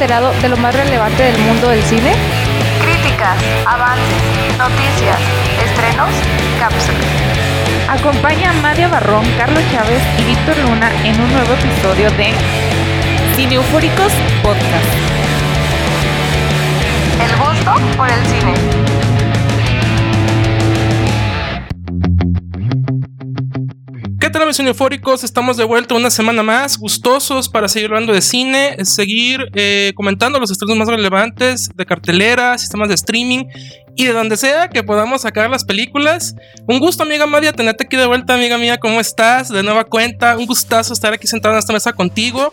enterado de lo más relevante del mundo del cine? Críticas, avances, noticias, estrenos, cápsulas. Acompaña a Madia Barrón, Carlos Chávez y Víctor Luna en un nuevo episodio de Cine Eufóricos Podcast. El gusto por el cine. ¿Qué tal, amigos eufóricos? Estamos de vuelta una semana más, gustosos para seguir hablando de cine, seguir eh, comentando los estrenos más relevantes de cartelera, sistemas de streaming y de donde sea que podamos sacar las películas. Un gusto, amiga Madia, tenerte aquí de vuelta, amiga mía, ¿cómo estás? De nueva cuenta, un gustazo estar aquí sentado en esta mesa contigo.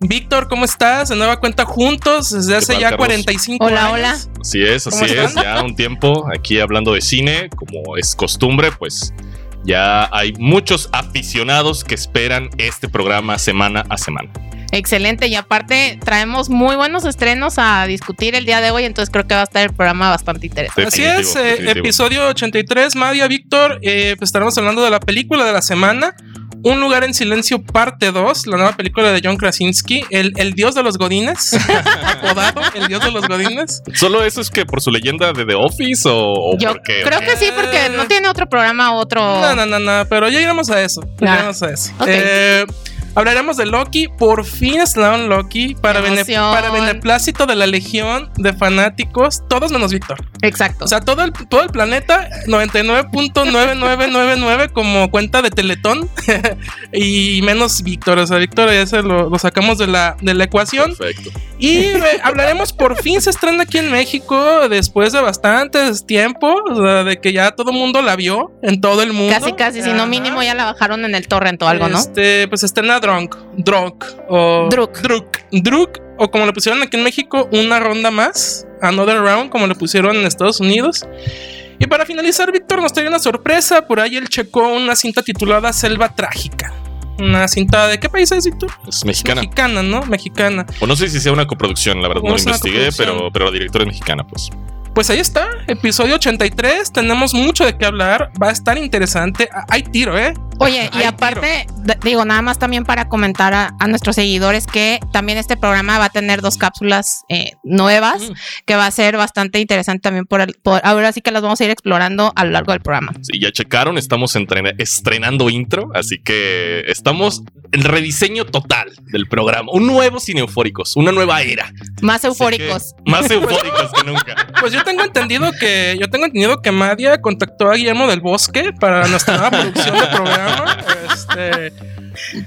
Víctor, ¿cómo estás? De nueva cuenta juntos desde hace tal, ya Carlos? 45 Hola, años. hola. Así es, ¿Cómo así es. Ya un tiempo aquí hablando de cine, como es costumbre, pues ya hay muchos aficionados que esperan este programa semana a semana. Excelente, y aparte traemos muy buenos estrenos a discutir el día de hoy, entonces creo que va a estar el programa bastante interesante. Así es, eh, episodio 83, Madia, Víctor, eh, pues estaremos hablando de la película de la semana, Un lugar en silencio, parte 2, la nueva película de John Krasinski, el, el dios de los godines, apodado el dios de los godines. ¿Solo eso es que por su leyenda de The Office o, o Yo por qué? creo que sí, porque no tiene otro programa, otro... No, no, no, no, pero ya iremos a eso, ya iremos a eso. ok. Eh, Hablaremos de Loki, por fin estrenaron Loki para, bene- para beneplácito de la legión de fanáticos, todos menos Víctor. Exacto. O sea, todo el, todo el planeta, 99.9999 como cuenta de Teletón. y menos Víctor. O sea, Víctor ya se lo, lo sacamos de la, de la ecuación. Perfecto. Y eh, hablaremos, por fin se estrena aquí en México después de bastantes tiempo. O sea, de que ya todo el mundo la vio en todo el mundo. casi, casi, si no mínimo ya la bajaron en el torrent o algo, ¿no? Este, pues estrena Drunk, Drunk o Druk. Druk, Druk, o como le pusieron aquí en México, una ronda más, Another Round, como le pusieron en Estados Unidos. Y para finalizar, Víctor nos trae una sorpresa. Por ahí él checó una cinta titulada Selva Trágica. Una cinta de qué país es, Víctor? Es mexicana. Mexicana, ¿no? Mexicana. O no sé si sea una coproducción, la verdad O no lo investigué, pero, pero la directora es mexicana, pues. Pues ahí está, episodio 83. Tenemos mucho de qué hablar. Va a estar interesante. Ah, Hay tiro, ¿eh? Oye, y aparte, digo, nada más también para comentar a, a nuestros seguidores que también este programa va a tener dos cápsulas eh, nuevas, Mm. que va a ser bastante interesante también por, el, por ahora sí que las vamos a ir explorando a lo largo del programa. Sí, ya checaron, estamos entrena- estrenando intro, así que estamos en rediseño total del programa. Un nuevo Cine Eufóricos, una nueva era. Más eufóricos. que Más eufóricos que nunca. Pues yo tengo entendido que yo tengo entendido que Madia contactó a Guillermo del Bosque para nuestra nueva producción de programa. Este,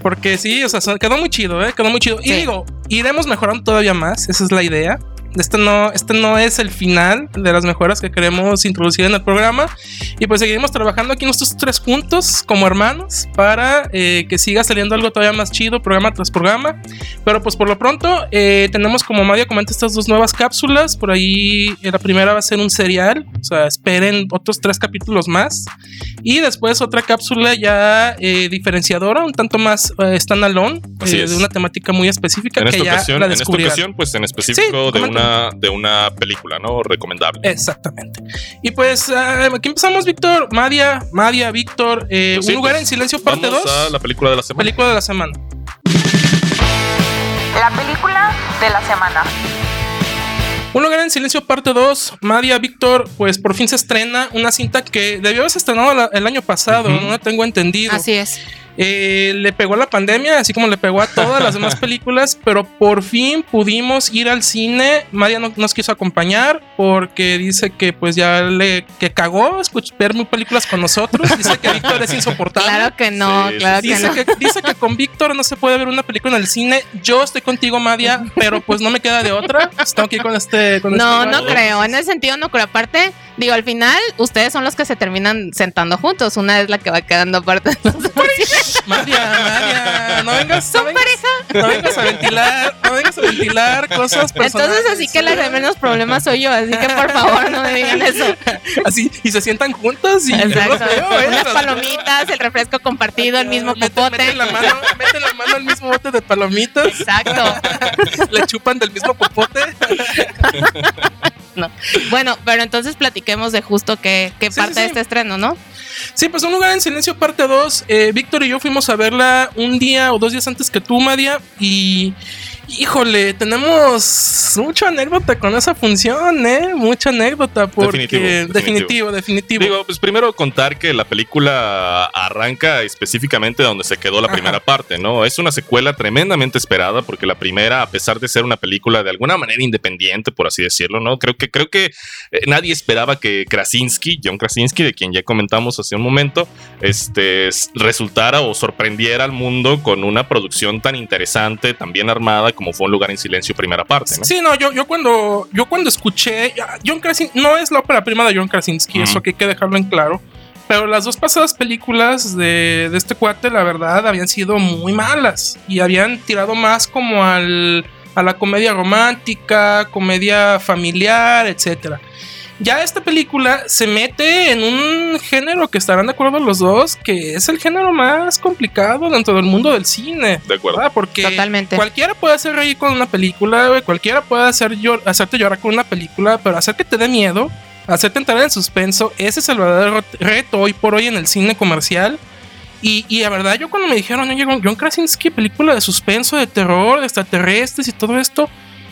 porque sí, o sea, quedó muy chido, ¿eh? Quedó muy chido. Y digo, iremos mejorando todavía más, esa es la idea. Este no, este no es el final de las mejoras que queremos introducir en el programa. Y pues seguiremos trabajando aquí nosotros tres juntos como hermanos para eh, que siga saliendo algo todavía más chido, programa tras programa. Pero pues por lo pronto eh, tenemos como Madia comenta estas dos nuevas cápsulas. Por ahí eh, la primera va a ser un serial. O sea, esperen otros tres capítulos más. Y después otra cápsula ya eh, diferenciadora, un tanto más eh, standalone, eh, de una temática muy específica En que esta ya ocasión, la en esta ocasión, pues en específico Sí, de, coméntame. Una, de una película, ¿no? Recomendable. Exactamente. Y pues ah, aquí empezamos, Víctor. Madia, Madia, Víctor. eh, Pues sí, un lugar pues, en silencio, parte Vamos 2. a la película de la semana. Película de la semana. La película de la semana. Un lugar en silencio, parte 2. Madia, Víctor, pues por fin se estrena una cinta que debió haberse estrenado el año pasado, Ujú. no tengo entendido. Así es. Eh, le pegó la pandemia, así como le pegó a todas las demás películas, pero por fin pudimos ir al cine. María no nos quiso acompañar porque dice que pues ya le que cagó ver películas con nosotros. Dice que Víctor es insoportable. Claro que no, Sí, claro sí, que Dice no. que, dice que con Víctor no se puede ver una película en el cine. Yo estoy contigo, Madia, pero pues no me queda de otra. Tengo que ir con este. Con No, este no igual. creo. En ese sentido no creo. Aparte, digo, al final, ustedes son los que se terminan sentando juntos. Una es la que va quedando aparte Madia, no vengas, Son vengas, no vengas a ventilar, no vengas a ventilar cosas personales. Entonces, así que la de menos problemas soy yo. Así que por favor, no me digan eso. Así, y se sientan juntos y Exacto. veo, ¿eh? Unas Las- palomitas, el refresco compartido, el mismo Mete- popote. Meten la mano, meten la mano al mismo bote de palomitas, Exacto. le chupan del mismo popote. No. Bueno, pero entonces platiquemos de justo qué, qué Sí, parte sí, de este estreno, ¿no? Sí, pues Un lugar en silencio parte 2. Eh, Víctor y yo fuimos a verla un día o dos días antes que tú, Madia. Y híjole, tenemos mucha anécdota con esa función, ¿eh? Mucha anécdota. Porque Definitivo, definitivo, definitivo. definitivo. Digo, pues primero contar que la película arranca específicamente donde se quedó la Ajá. primera parte, ¿no? Es una secuela tremendamente esperada porque la primera, a pesar de ser una película de alguna manera independiente, por así decirlo, ¿no? Creo que, creo que eh, nadie esperaba que Krasinski, John Krasinski, de quien ya comentamos hace un momento, este, resultara o sorprendiera al mundo con una producción tan interesante, tan bien armada como fue Un lugar en silencio primera parte, ¿no? Sí, no, yo, yo cuando yo cuando escuché John Krasinski, no es la ópera prima de John Krasinski, Ujú. eso que hay que dejarlo en claro. Pero las dos pasadas películas de, de este cuate, la verdad, habían sido muy malas. Y habían tirado más como al, a la comedia romántica, comedia familiar, etcétera. Ya esta película se mete en un género que estarán de acuerdo los dos, que es el género más complicado dentro del mundo del cine. De acuerdo. ¿verdad? Porque Totalmente. cualquiera puede hacer reír con una película, güey, cualquiera puede hacer llor- hacerte llorar con una película, pero hacer que te dé miedo, hacerte entrar en suspenso, ese es el verdadero reto hoy por hoy en el cine comercial. Y, y la verdad, yo cuando me dijeron, oye, John Krasinski, película de suspenso, de terror, de extraterrestres y todo esto,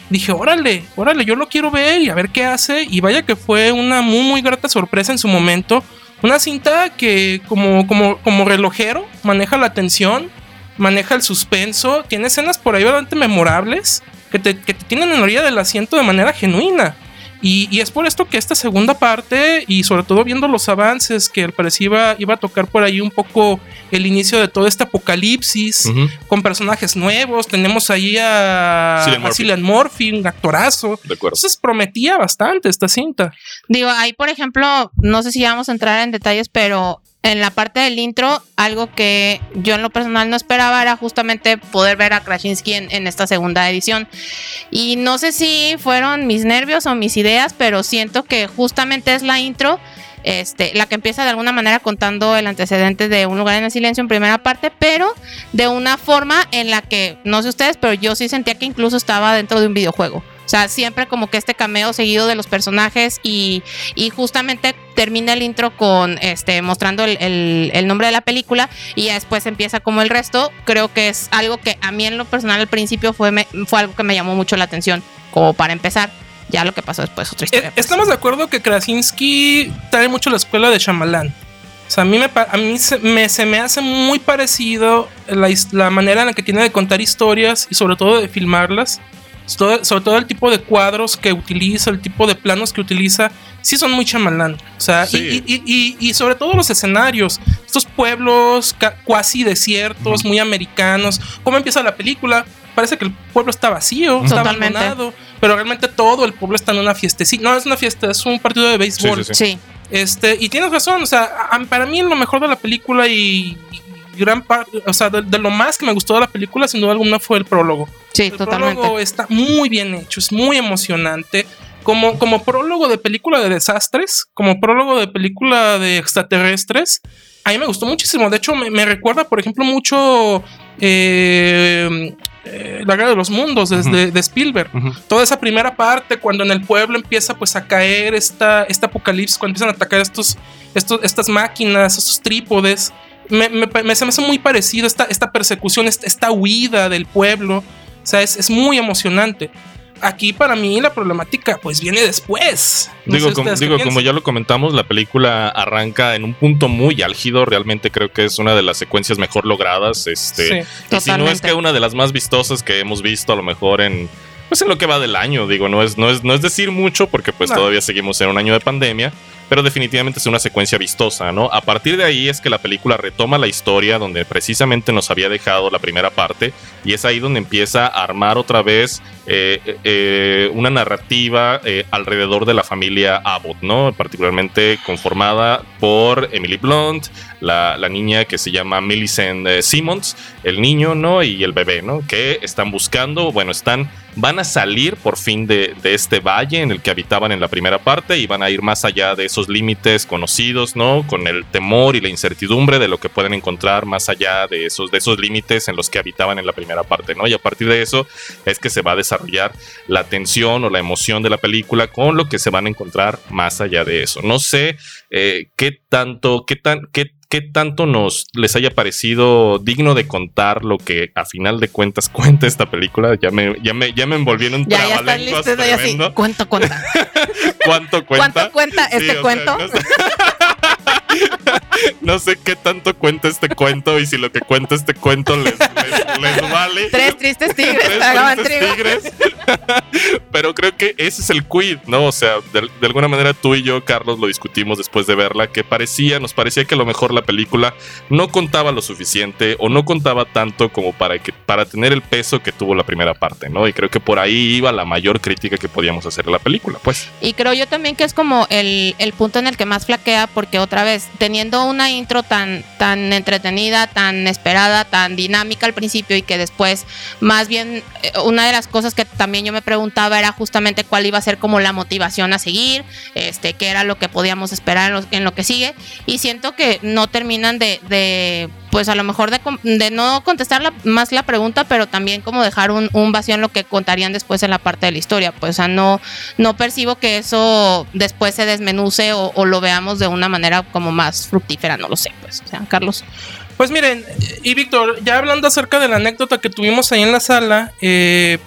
dije, órale, órale, yo lo quiero ver y a ver qué hace. Y vaya que fue una muy, muy grata sorpresa en su momento. Una cinta que como, como, como relojero maneja la atención, maneja el suspenso, tiene escenas por ahí bastante memorables que te, que te tienen en la orilla del asiento de manera genuina. Y, y es por esto que esta segunda parte, y sobre todo viendo los avances, que al parecer iba, iba a tocar por ahí un poco el inicio de todo este apocalipsis, con personajes nuevos, tenemos ahí a Cillian a Murphy. Cillian Murphy, un actorazo. de acuerdo. Entonces prometía bastante esta cinta. Digo, ahí por ejemplo, no sé si vamos a entrar en detalles, pero en la parte del intro, algo que yo en lo personal no esperaba era justamente poder ver a Krasinski en, en esta segunda edición. Y no sé si fueron mis nervios o mis ideas, pero siento que justamente es la intro. Este, la que empieza de alguna manera contando el antecedente de un lugar en el silencio en primera parte, pero de una forma en la que, no sé ustedes, pero yo sí sentía que incluso estaba dentro de un videojuego. O sea, siempre como que este cameo seguido de los personajes y, y justamente termina el intro con este mostrando el, el- el nombre de la película y ya después empieza como el resto. Creo que es algo que a mí en lo personal al principio fue, me- fue algo que me llamó mucho la atención, como para empezar. Ya lo que pasó después, otra historia. Eh, pues. Estamos de acuerdo que Krasinski trae mucho la escuela de Shyamalan. O sea, a mí, me, a mí se, me, se me hace muy parecido la, la manera en la que tiene de contar historias y sobre todo de filmarlas. Sobre todo, sobre todo el tipo de cuadros que utiliza, el tipo de planos que utiliza, sí son muy chamalán. O sea, y- Sí. y, y- y- y sobre todo los escenarios, estos pueblos cuasi desiertos, muy americanos. ¿Cómo empieza la película? Parece que el pueblo está vacío, está Totalmente. abandonado, pero realmente todo el pueblo está en una fiestecita. No es una fiesta, es un partido de béisbol. Sí, sí, Sí, Este, y tienes razón, o sea, para mí lo mejor de la película y gran parte, o sea, de, de lo más que me gustó de la película, sin duda alguna, fue el prólogo. sí, El totalmente. prólogo está muy bien hecho, es muy emocionante. Como, como prólogo de película de desastres, como prólogo de película de extraterrestres, a mí me gustó muchísimo. De hecho, me, me recuerda, por ejemplo, mucho eh, eh, La Guerra de los Mundos desde de Spielberg. Toda esa primera parte, cuando en el pueblo empieza pues a caer esta, este apocalipsis, cuando empiezan a atacar estos, estos, estas máquinas, estos trípodes, me, me, me- se me hace muy parecido esta, esta persecución, esta, esta huida del pueblo. O sea, es, es muy emocionante. Aquí para mí la problemática pues viene después. No digo, qué digo como ya lo comentamos, la película arranca en un punto muy álgido. Realmente creo que es una de las secuencias mejor logradas. Este, Sí. y si no es que una de las más vistosas que hemos visto, a lo mejor en. Pues en lo que va del año, digo, no es, no es, no es decir mucho, porque pues No. todavía seguimos en un año de pandemia, pero definitivamente es una secuencia vistosa, ¿no? A partir de ahí es que la película retoma la historia donde precisamente nos había dejado la primera parte, y es ahí donde empieza a armar otra vez eh, eh, una narrativa eh, alrededor de la familia Abbott, ¿no? Particularmente conformada por Emily Blunt, la, la niña que se llama Millicent eh, Simmons, el niño, ¿no? Y el bebé, ¿no? Que están buscando, bueno, están, van a salir por fin de, de este valle en el que habitaban en la primera parte y van a ir más allá de esos límites conocidos, ¿no? Con el temor y la incertidumbre de lo que pueden encontrar más allá de esos, de esos límites en los que habitaban en la primera parte, ¿no? Y a partir de eso es que se va a desarrollar la tensión o la emoción de la película con lo que se van a encontrar más allá de eso. No sé eh, qué tanto, qué tan, qué qué tanto nos les haya parecido digno de contar lo que a final de cuentas cuenta esta película. Ya me, ya me, ya me envolví en un Ya, ya están listos tremendo. Cuento, cuenta. ¿Cuánto cuenta? ¿Cuánto cuenta Sí, este o sea, cuento? no, No sé qué tanto cuenta este cuento y si lo que cuenta este cuento les, les- les vale. Tres tristes tigres Tres tristes trigo. tigres. Pero creo que ese es el quid, ¿no? O sea, de, de alguna manera tú y yo, Carlos, lo discutimos después de verla, que parecía, nos parecía que a lo mejor la película no contaba lo suficiente o no contaba tanto como para, que, para tener el peso que tuvo la primera parte, ¿no? Y creo que por ahí iba la mayor crítica que podíamos hacer a la película, pues. Y creo yo también que es como el, el punto en el que más flaquea, porque otra vez, teniendo una intro tan, tan entretenida, tan esperada, tan dinámica al principio y que después, más bien, eh, una de las cosas que también yo me preguntaba era justamente cuál iba a ser como la motivación a seguir, este, qué era lo que podíamos esperar en lo, en lo que sigue. Y siento que no terminan de, de, pues a lo mejor de, de no contestar la- más la pregunta, pero también como dejar un, vacío en lo que contarían después en la parte de la historia. Pues, o sea, no, no percibo que eso después se desmenuce o, o lo veamos de una manera como más fructífera, no lo sé, pues, o sea, Carlos. Pues miren, y Víctor, ya hablando acerca de la anécdota que tuvimos ahí en la sala, eh,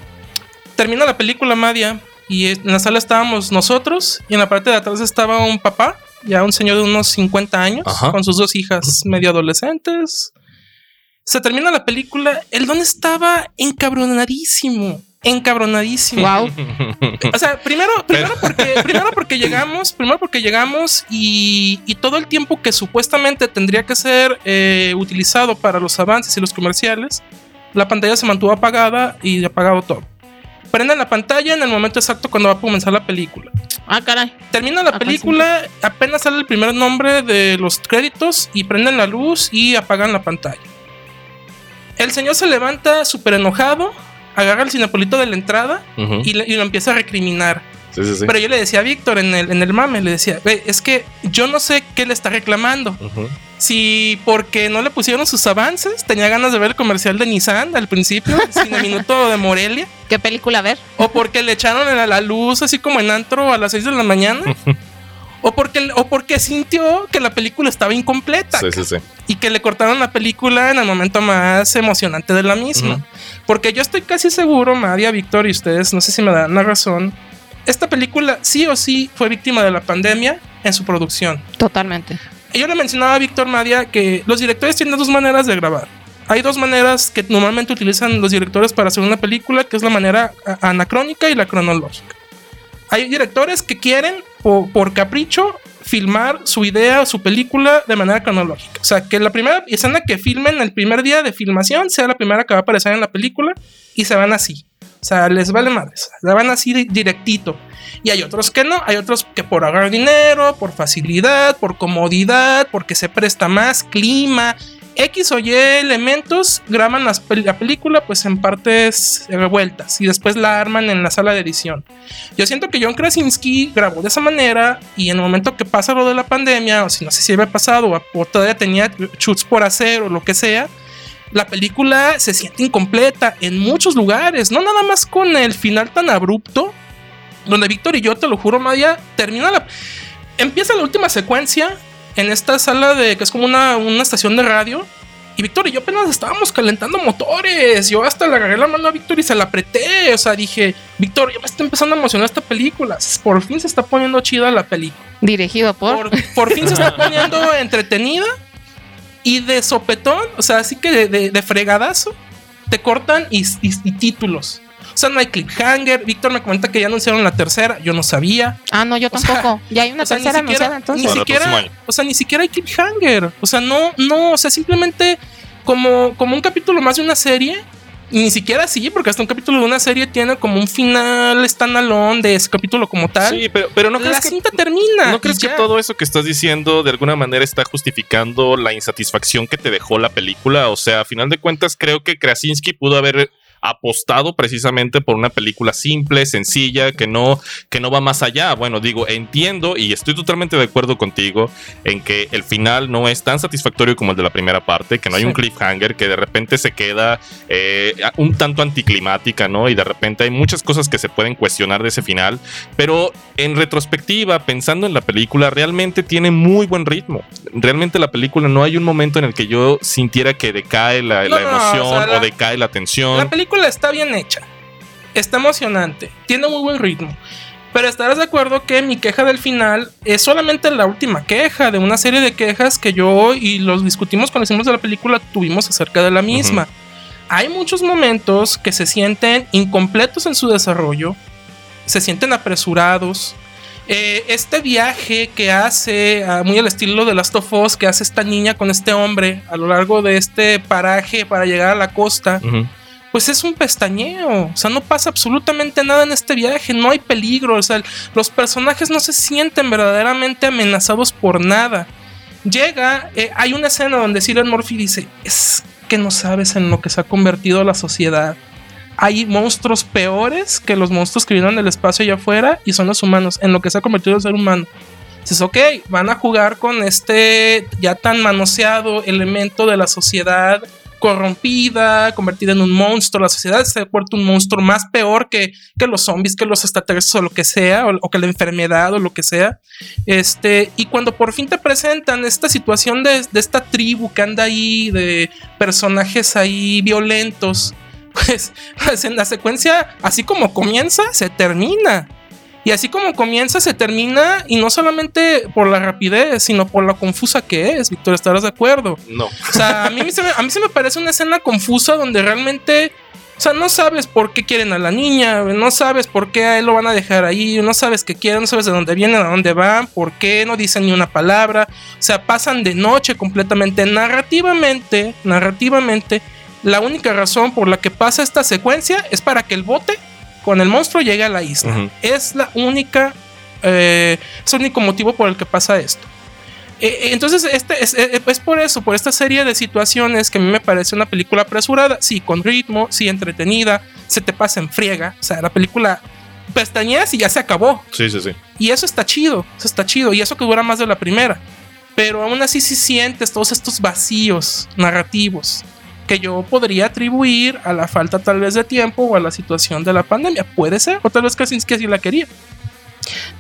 termina la película Madia y en la sala estábamos nosotros y en la parte de atrás estaba un papá, ya un señor de unos 50 años, Ajá. con sus dos hijas medio adolescentes. Se termina la película, el don estaba encabronadísimo, encabronadísimo. Wow. O sea, primero, primero porque, primero porque llegamos, primero porque llegamos y, y todo el tiempo que supuestamente tendría que ser eh, utilizado para los avances y los comerciales, la pantalla se mantuvo apagada y apagado todo. Prenden la pantalla en el momento exacto cuando va a comenzar la película. Ah, caray. Termina la Ah, película, apenas sale el primer nombre de los créditos y prenden la luz y apagan la pantalla. El señor se levanta súper enojado, agarra el cinepolito de la entrada y, le- y lo empieza a recriminar. Sí, sí, sí. Pero yo le decía a Víctor en el, en el mame, le decía, "Ve, es que yo no sé qué le está reclamando. Si porque no le pusieron sus avances, tenía ganas de ver el comercial de Nissan al principio, sin el minuto de Morelia, ¿Qué película ver? o porque le echaron a la luz así como en antro a las 6 de la mañana, o porque, o porque sintió que la película estaba incompleta Sí, sí, sí. y que le cortaron la película en el momento más emocionante de la misma. Porque yo estoy casi seguro, María, Víctor y ustedes, no sé si me dan la razón, esta película sí o sí fue víctima de la pandemia en su producción. Totalmente. Yo le mencionaba a Víctor Madia que los directores tienen dos maneras de grabar. Hay dos maneras que normalmente utilizan los directores para hacer una película, que es la manera anacrónica y la cronológica. Hay directores que quieren, po- por, capricho, filmar su idea o su película de manera cronológica. O sea, que la primera escena que filmen el primer día de filmación sea la primera que va a aparecer en la película y se van así. O sea, les vale madres. Se van así di- directito. Y hay otros que no, hay otros que por ahorrar dinero, por facilidad, por comodidad, porque se presta más clima, X o Y elementos, graban la película pues en partes revueltas y después la arman en la sala de edición. Yo siento que John Krasinski grabó de esa manera y en el momento que pasa lo de la pandemia, o si no sé si había pasado o, o todavía tenía shoots por hacer o lo que sea, la película se siente incompleta en muchos lugares, no nada más con el final tan abrupto, donde Víctor y yo, te lo juro, Maya, termina la... Empieza la última secuencia en esta sala de que es como una, una estación de radio. Y Víctor y yo apenas estábamos calentando motores. Yo hasta le agarré la mano a Víctor y se la apreté. O sea, dije, Víctor, ya me está empezando a emocionar esta película. Por fin se está poniendo chida la película. Dirigido por. Por, por fin se está poniendo entretenida. Y de sopetón, o sea, así que de, de- de fregadazo, te cortan y, y- y títulos. O sea, no hay cliffhanger. Víctor me comenta que ya anunciaron la tercera. Yo no sabía. Ah, no, yo O sea, tampoco. ya hay una o sea, ni tercera siquiera- anunciada entonces. Ni siquiera, o sea, ni siquiera hay cliffhanger. O sea, no, no, o sea, simplemente como, como un capítulo más de una serie. Y ni siquiera así, porque hasta un capítulo de una serie tiene como un final standalone de ese capítulo como tal. Sí, pero, pero no la crees que cinta termina. ¿No crees que todo eso que estás diciendo de alguna manera está justificando la insatisfacción que te dejó la película? O sea, a final de cuentas creo que Krasinski pudo haber apostado precisamente por una película simple, sencilla, que no, que no va más allá. Bueno, digo, entiendo y estoy totalmente de acuerdo contigo en que el final no es tan satisfactorio como el de la primera parte, que no hay Sí. un cliffhanger, que de repente se queda eh, un tanto anticlimática, ¿no? Y de repente hay muchas cosas que se pueden cuestionar de ese final, pero en retrospectiva, pensando en la película, realmente tiene muy buen ritmo. Realmente la película no hay un momento en el que yo sintiera que decae la, No, la no, emoción o sea, la- o decae la tensión. La película está bien hecha. Está emocionante. Tiene muy buen ritmo. Pero estarás de acuerdo que mi queja del final es solamente la última queja de una serie de quejas que yo y los discutimos cuando hicimos de la película tuvimos acerca de la misma. Hay muchos momentos que se sienten incompletos en su desarrollo, se sienten apresurados. Eh, este viaje que hace, ah, muy al estilo de Last of Us, que hace esta niña con este hombre a lo largo de este paraje para llegar a la costa. Pues es un pestañeo. O sea, no pasa absolutamente nada en este viaje, no hay peligro. O sea, los personajes no se sienten verdaderamente amenazados por nada. Llega, eh, hay una escena donde Cillian Murphy dice: Es que no sabes en lo que se ha convertido la sociedad. Hay monstruos peores que los monstruos que vienen del espacio allá afuera y son los humanos, en lo que se ha convertido el ser humano. Dices, ok, van a jugar con este ya tan manoseado elemento de la sociedad corrompida, convertida en un monstruo. La sociedad se ha vuelto un monstruo más peor que, que los zombies, que los extraterrestres o lo que sea, o, que la enfermedad o lo que sea. Este, y cuando por fin te presentan esta situación de, de esta tribu que anda ahí, de personajes ahí violentos, pues, pues en la secuencia, así como comienza, se termina. Y así como comienza, se termina, y no solamente por la rapidez, sino por la confusa que es. Víctor, ¿estarás de acuerdo? No. O sea, a mí, se me, a mí se me parece una escena confusa donde realmente, o sea, no sabes por qué quieren a la niña, no sabes por qué a él lo van a dejar ahí, no sabes qué quieren, no sabes de dónde vienen, a dónde van, por qué no dicen ni una palabra. O sea, pasan de noche completamente. Narrativamente, narrativamente, la única razón por la que pasa esta secuencia es para que el bote con el monstruo llegue a la isla. Ujú. Es la única, eh, es el único motivo por el que pasa esto. Eh, entonces, este es, eh, es por eso, por esta serie de situaciones que a mí me parece una película apresurada, sí, con ritmo, sí, entretenida, se te pasa en friega, o sea, la película pestañeas y ya se acabó. Sí, sí, sí. Y eso está chido, eso está chido, y eso que dura más de la primera. Pero aún así sí sientes todos estos vacíos narrativos que yo podría atribuir a la falta tal vez de tiempo o a la situación de la pandemia. Puede ser, o tal vez Krasinski así la quería.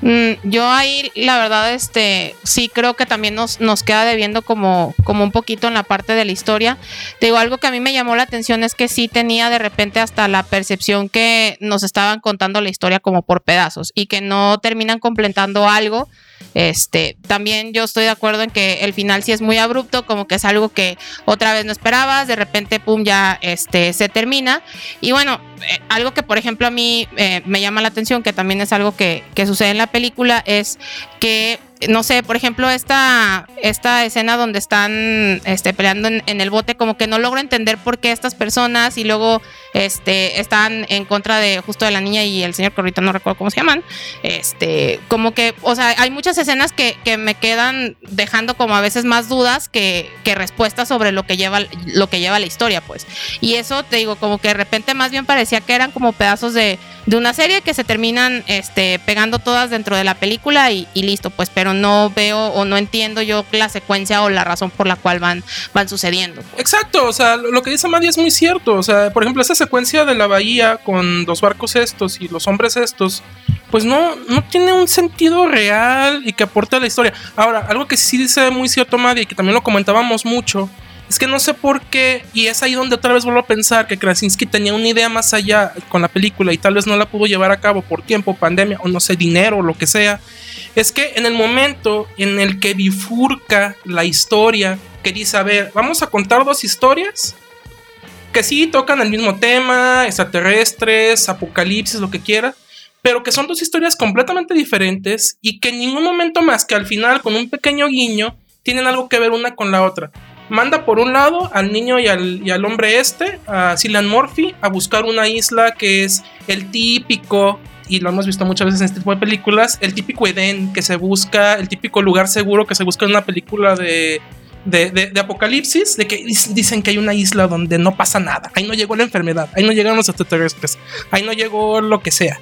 Mm, yo ahí, la verdad, este, sí creo que también nos, nos queda debiendo como, como un poquito en la parte de la historia. Te digo, algo que a mí me llamó la atención es que sí tenía de repente hasta la percepción que nos estaban contando la historia como por pedazos y que no terminan completando algo. Este, también yo estoy de acuerdo en que el final sí es muy abrupto, como que es algo que otra vez no esperabas, de repente, pum, ya este, se termina. Y bueno, eh, algo que por ejemplo a mí eh, me llama la atención, que también es algo que, que sucede en la película, es que, no sé, por ejemplo, esta, esta escena donde están este, peleando en, el bote, como que no logro entender por qué estas personas y luego este, están en contra de justo de la niña y el señor Corrito, no recuerdo cómo se llaman. Este, como que, o sea, hay muchas escenas que, que me quedan dejando como a veces más dudas que, que respuestas sobre lo que lleva lo que lleva la historia, pues. Y eso te digo, como que de repente más bien parecía que eran como pedazos de, de una serie que se terminan este, pegando todas dentro de la película y, listo, pues, pero no veo o no entiendo yo la secuencia o la razón por la cual van, van sucediendo. Exacto, o sea, lo que dice Maddie es muy cierto. O sea, por ejemplo, esa secuencia de la bahía con los barcos estos y los hombres estos, pues no, no tiene un sentido real y que aporte a la historia. Ahora, algo que sí dice muy cierto Maddie y que también lo comentábamos mucho, es que no sé por qué, y es ahí donde otra vez vuelvo a pensar que Krasinski tenía una idea más allá con la película y tal vez no la pudo llevar a cabo por tiempo, pandemia o no sé, dinero o lo que sea. Es que en el momento en el que bifurca la historia, que dice, a ver, vamos a contar dos historias que sí tocan el mismo tema, extraterrestres, apocalipsis, lo que quiera, pero que son dos historias completamente diferentes y que en ningún momento más que al final, con un pequeño guiño, tienen algo que ver una con la otra. Manda por un lado al niño y al, y al hombre este, a Cillian Murphy, a buscar una isla que es el típico, y lo hemos visto muchas veces en este tipo de películas, el típico Edén que se busca, el típico lugar seguro que se busca en una película de, de, de- de apocalipsis, de que dicen que hay una isla donde no pasa nada, ahí no llegó la enfermedad, ahí no llegaron los extraterrestres, ahí no llegó lo que sea.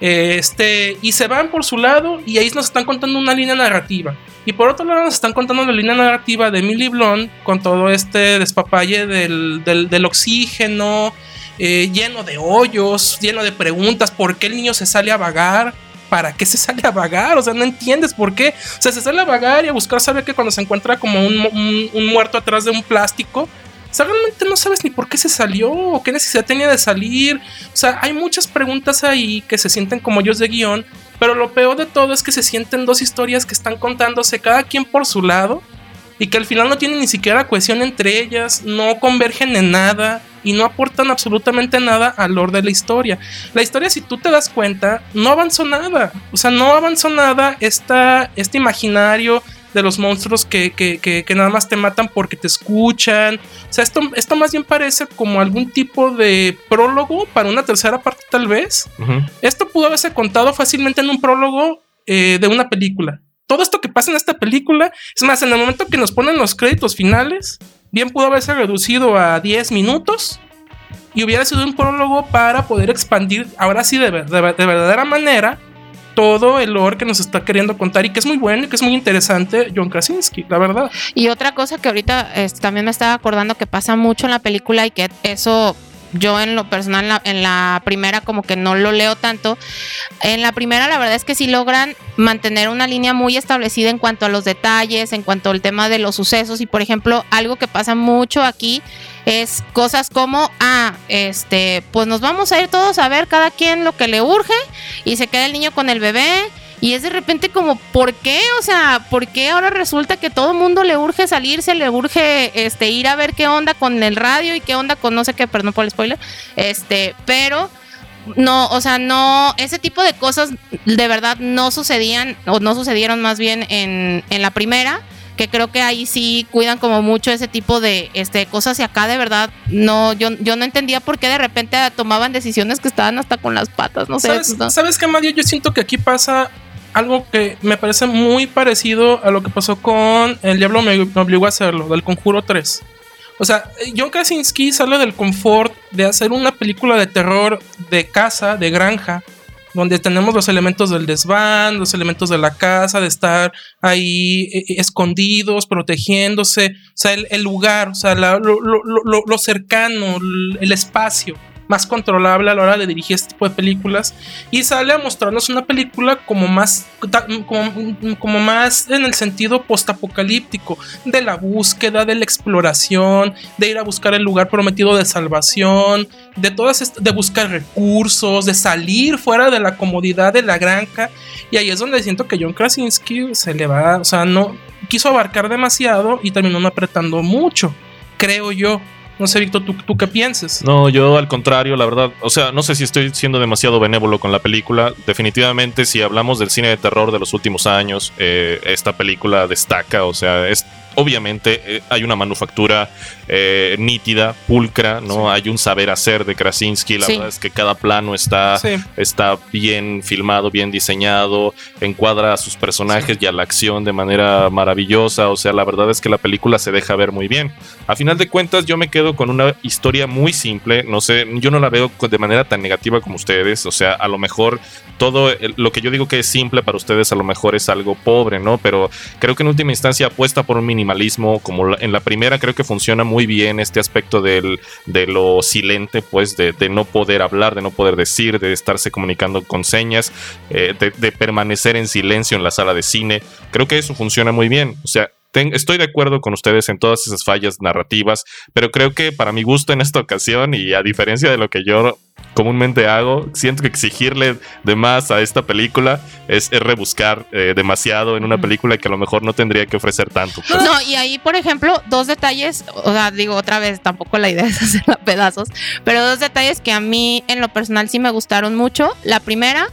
Este, y se van por su lado y ahí nos están contando una línea narrativa. Y por otro lado nos están contando la línea narrativa de Emily Blunt con todo este despapalle del, del, oxígeno, eh, lleno de hoyos, lleno de preguntas, ¿por qué el niño se sale a vagar? ¿Para qué se sale a vagar? O sea, no entiendes por qué. O sea, se sale a vagar y a buscar, sabe que cuando se encuentra como un, un- muerto atrás de un plástico, realmente no sabes ni por qué se salió o qué necesidad tenía de salir. O sea, hay muchas preguntas ahí que se sienten como hoyos de guion, pero lo peor de todo es que se sienten dos historias que están contándose cada quien por su lado y que al final no tienen ni siquiera cohesión entre ellas, no convergen en nada y no aportan absolutamente nada al lore de la historia. La historia, si tú te das cuenta, no avanzó nada. O sea, no avanzó nada esta, este imaginario de los monstruos que, que- que- que nada más te matan porque te escuchan. O sea, esto, esto más bien parece como algún tipo de prólogo para una tercera parte tal vez. Esto pudo haberse contado fácilmente en un prólogo eh, de una película. Todo esto que pasa en esta película, es más, en el momento que nos ponen los créditos finales, bien pudo haberse reducido a 10 minutos y hubiera sido un prólogo para poder expandir, ahora sí, de, de de verdadera manera, todo el lore que nos está queriendo contar y que es muy bueno y que es muy interesante John Krasinski, la verdad. Y otra cosa que ahorita también me estaba acordando que pasa mucho en la película y que eso yo en lo personal la, en la primera como que no lo leo tanto. En la primera la verdad es que sí logran mantener una línea muy establecida en cuanto a los detalles, en cuanto al tema de los sucesos y por ejemplo algo que pasa mucho aquí es cosas como, ah, este, pues nos vamos a ir todos a ver cada quien lo que le urge y se queda el niño con el bebé y es de repente como, ¿por qué? O sea, ¿por qué ahora resulta que todo el mundo le urge salirse, le urge este, ir a ver qué onda con el radio y qué onda con no sé qué, perdón por el spoiler, este, pero no, o sea, no, ese tipo de cosas de verdad no sucedían, o no sucedieron más bien en, en la primera, que creo que ahí sí cuidan como mucho ese tipo de este, cosas y acá de verdad no, yo, yo no entendía por qué de repente tomaban decisiones que estaban hasta con las patas, no sé. ¿Sabes, no- ¿Sabes qué, Mario? Yo siento que aquí pasa algo que me parece muy parecido a lo que pasó con El Diablo me, me obligó a hacerlo, del Conjuro 3. O sea, John Krasinski sale del confort de hacer una película de terror de casa, de granja, donde tenemos los elementos del desván, los elementos de la casa, de estar ahí eh, eh, escondidos, protegiéndose, o sea, el, el lugar, o sea, la- lo, lo- lo- cercano, el espacio más controlable a la hora de dirigir este tipo de películas y sale a mostrarnos una película como más como, más en el sentido postapocalíptico de la búsqueda de la exploración de ir a buscar el lugar prometido de salvación de todas de buscar recursos de salir fuera de la comodidad de la granja y ahí es donde siento que John Krasinski se le va o sea no quiso abarcar demasiado y terminó apretando mucho creo yo no sé Víctor tú, tú qué pienses No, yo al contrario, la verdad, o sea, no sé si estoy siendo demasiado benévolo con la película. Definitivamente, si hablamos del cine de terror de los últimos años, eh, esta película destaca, o sea, es obviamente eh, hay una manufactura eh, nítida, pulcra, ¿no? Hay un saber hacer de Krasinski, la Sí. verdad es que cada plano está, Sí. está bien filmado, bien diseñado, encuadra a sus personajes y a la acción de manera maravillosa, o sea, la verdad es que la película se deja ver muy bien. A final de cuentas, yo me quedo con una historia muy simple, no sé, yo no la veo de manera tan negativa como ustedes, o sea, a lo mejor todo el- lo que yo digo que es simple para ustedes a lo mejor es algo pobre, ¿no? Pero creo que en última instancia apuesta por un como en la primera creo que funciona muy bien este aspecto del, de lo silente, pues de, no poder hablar, de no poder decir, de estarse comunicando con señas, eh, de, permanecer en silencio en la sala de cine. Creo que eso funciona muy bien, o sea... Estoy de acuerdo con ustedes en todas esas fallas narrativas, pero creo que para mi gusto en esta ocasión y a diferencia de lo que yo comúnmente hago, siento que exigirle de más a esta película es, es rebuscar eh, demasiado en una película que a lo mejor no tendría que ofrecer tanto. pues. No, y ahí, por ejemplo, dos detalles, o sea, digo otra vez, tampoco la idea es hacerla a pedazos, pero dos detalles que a mí en lo personal sí me gustaron mucho. La primera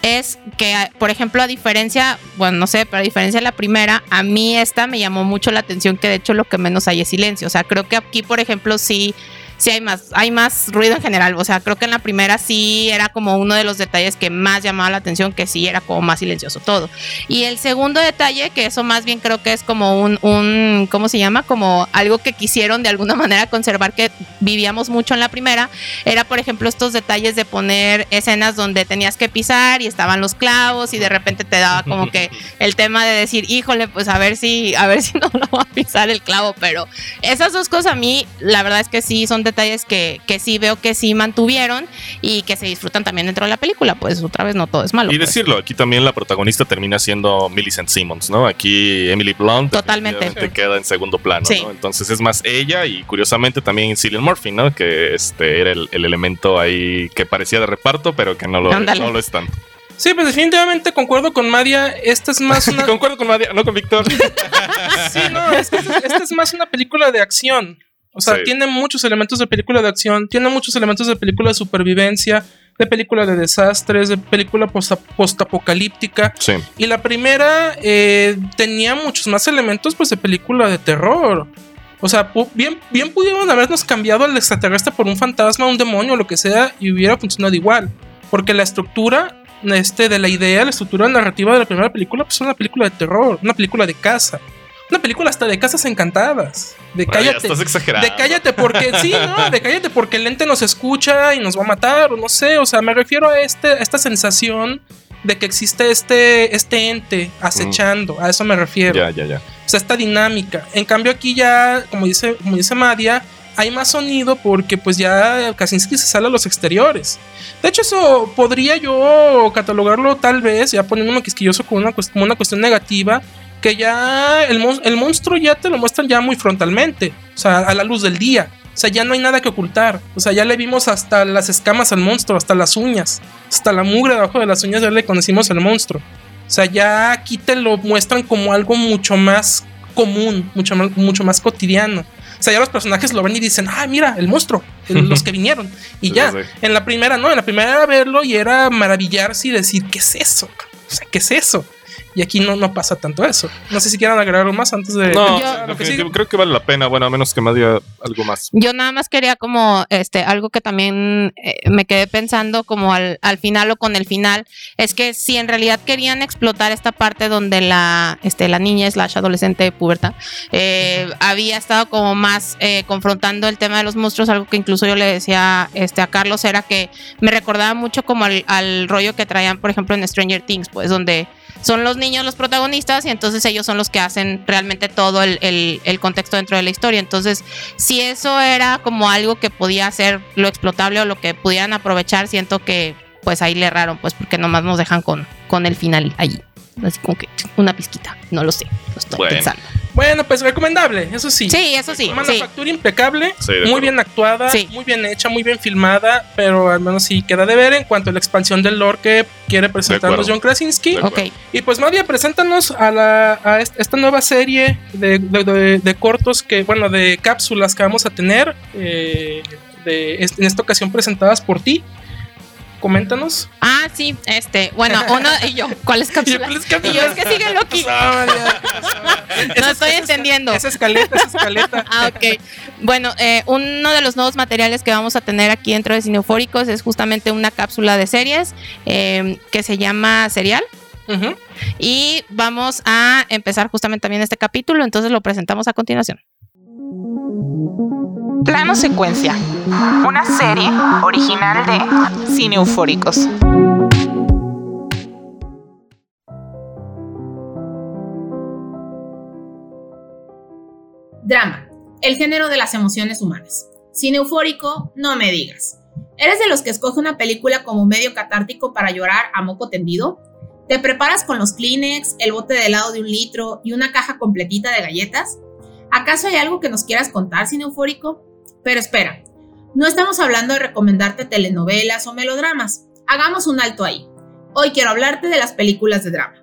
es que, por ejemplo, a diferencia, bueno, no sé, pero a diferencia de la primera, a mí esta me llamó mucho la atención que de hecho lo que menos hay es silencio. O sea, creo que aquí, por ejemplo, sí sí hay más, hay más ruido en general. O sea, creo que en la primera sí era como uno de los detalles que más llamaba la atención, que sí era como más silencioso todo. Y el segundo detalle, que eso más bien creo que es como un, un ¿cómo se llama? Como algo que quisieron de alguna manera conservar que vivíamos mucho en la primera, era por ejemplo estos detalles de poner escenas donde tenías que pisar y estaban los clavos y de repente te daba como que el tema de decir, híjole, pues a ver si, a ver si no lo va a pisar el clavo, pero esas dos cosas a mí, la verdad es que sí son detalles que, que sí veo que sí mantuvieron y que se disfrutan también dentro de la película, pues otra vez no todo es malo. Y pues. decirlo, aquí también la protagonista termina siendo Millicent Simmons, ¿no? Aquí Emily Blunt Totalmente. queda en segundo plano, Sí. ¿no? Entonces es más ella y curiosamente también Cillian Murphy, ¿no? Que este era el, el elemento ahí que parecía de reparto, pero que no lo, Ándale. no lo es tanto. Sí, pues definitivamente concuerdo con Madia. Esta es más una. Concuerdo con Madia, no con Víctor. sí, no, es que esta, esta es más una película de acción. O sea, Sí. tiene muchos elementos de película de acción, tiene muchos elementos de película de supervivencia, de película de desastres, de película posta- postapocalíptica. sí. Y la primera eh, tenía muchos más elementos pues de película de terror. O sea, bien, bien pudieron habernos cambiado al extraterrestre por un fantasma, un demonio, lo que sea, y hubiera funcionado igual. Porque la estructura este, de la idea, la estructura narrativa de la primera película, pues es una película de terror, una película de casa. Una película hasta de casas encantadas. De Ay, cállate. estás exagerando. De cállate porque sí, no, de cállate porque el ente nos escucha y nos va a matar, o no sé, o sea, me refiero a este, a esta sensación de que existe este, este ente acechando, a eso me refiero. Ya, ya, ya. O sea, esta dinámica. En cambio aquí ya, como dice, como dice Madia, hay más sonido porque pues ya Kaczynski se sale a los exteriores. De hecho, eso podría yo catalogarlo tal vez, ya poniéndome quisquilloso como una, como una cuestión negativa, que ya el, mon- el monstruo ya te lo muestran ya muy frontalmente, o sea, a la luz del día. O sea, ya no hay nada que ocultar. O sea, ya le vimos hasta las escamas al monstruo, hasta las uñas, hasta la mugre debajo de las uñas, ya le conocimos al monstruo. O sea, ya aquí te lo muestran como algo mucho más común, mucho más, mucho más cotidiano. O sea, ya los personajes lo ven y dicen, ah, mira, el monstruo, el- los que vinieron. Y ya, en la primera, no, en la primera era verlo y era maravillarse y decir, ¿qué es eso? O sea, ¿qué es eso? Y aquí no, no pasa tanto eso. No sé si quieran agregar algo más antes de... No, lo que sigue. definitivo, creo que vale la pena, bueno, a menos que Madia algo más. Yo nada más quería como este algo que también eh, me quedé pensando como al, al final o con el final es que si en realidad querían explotar esta parte donde la este la niña slash adolescente puberta eh, había estado como más eh, confrontando el tema de los monstruos algo que incluso yo le decía este a Carlos era que me recordaba mucho como al, al rollo que traían por ejemplo en Stranger Things pues donde son los niños los protagonistas y entonces ellos son los que hacen realmente todo el, el- contexto dentro de la historia. Entonces, si eso era como algo que podía ser lo explotable o lo que pudieran aprovechar, siento que pues ahí le erraron, pues porque nomás nos dejan con, con el final allí. Así como que una pizquita, no lo sé, lo estoy Bueno. pensando. Bueno, pues recomendable, eso sí. Sí, eso sí, sí. Manufactura impecable, Sí, muy bien actuada, Sí. muy bien hecha, muy bien filmada, pero al menos sí queda de ver en cuanto a la expansión del lore que quiere presentarnos. John Krasinski. De Ok, Y pues Madia, preséntanos a, la, a est- esta nueva serie de, de- de- de cortos que, bueno, de cápsulas que vamos a tener, eh, en esta ocasión presentadas por ti. Coméntanos. Ah, sí, este, bueno, uno y yo, ¿cuál es cápsula? ¿cuál es cápsula? Y yo es que sigue Loki. No estoy entendiendo. Esa escaleta, esa escaleta. Ah, ok. Bueno, eh, uno de los nuevos materiales que vamos a tener aquí dentro de Cineufóricos es justamente una cápsula de series eh, que se llama Serial. Y vamos a empezar justamente también este capítulo, entonces lo presentamos a continuación. Plano Secuencia, una serie original de Cine Eufóricos. Drama, el género de las emociones humanas. Cine eufórico, no me digas. ¿Eres de los que escoge una película como medio catártico para llorar a moco tendido? ¿Te preparas con los Kleenex, el bote de helado de un litro y una caja completita de galletas? ¿Acaso hay algo que nos quieras contar, cine eufórico? Pero espera, no estamos hablando de recomendarte telenovelas o melodramas. Hagamos un alto ahí. Hoy quiero hablarte de las películas de drama.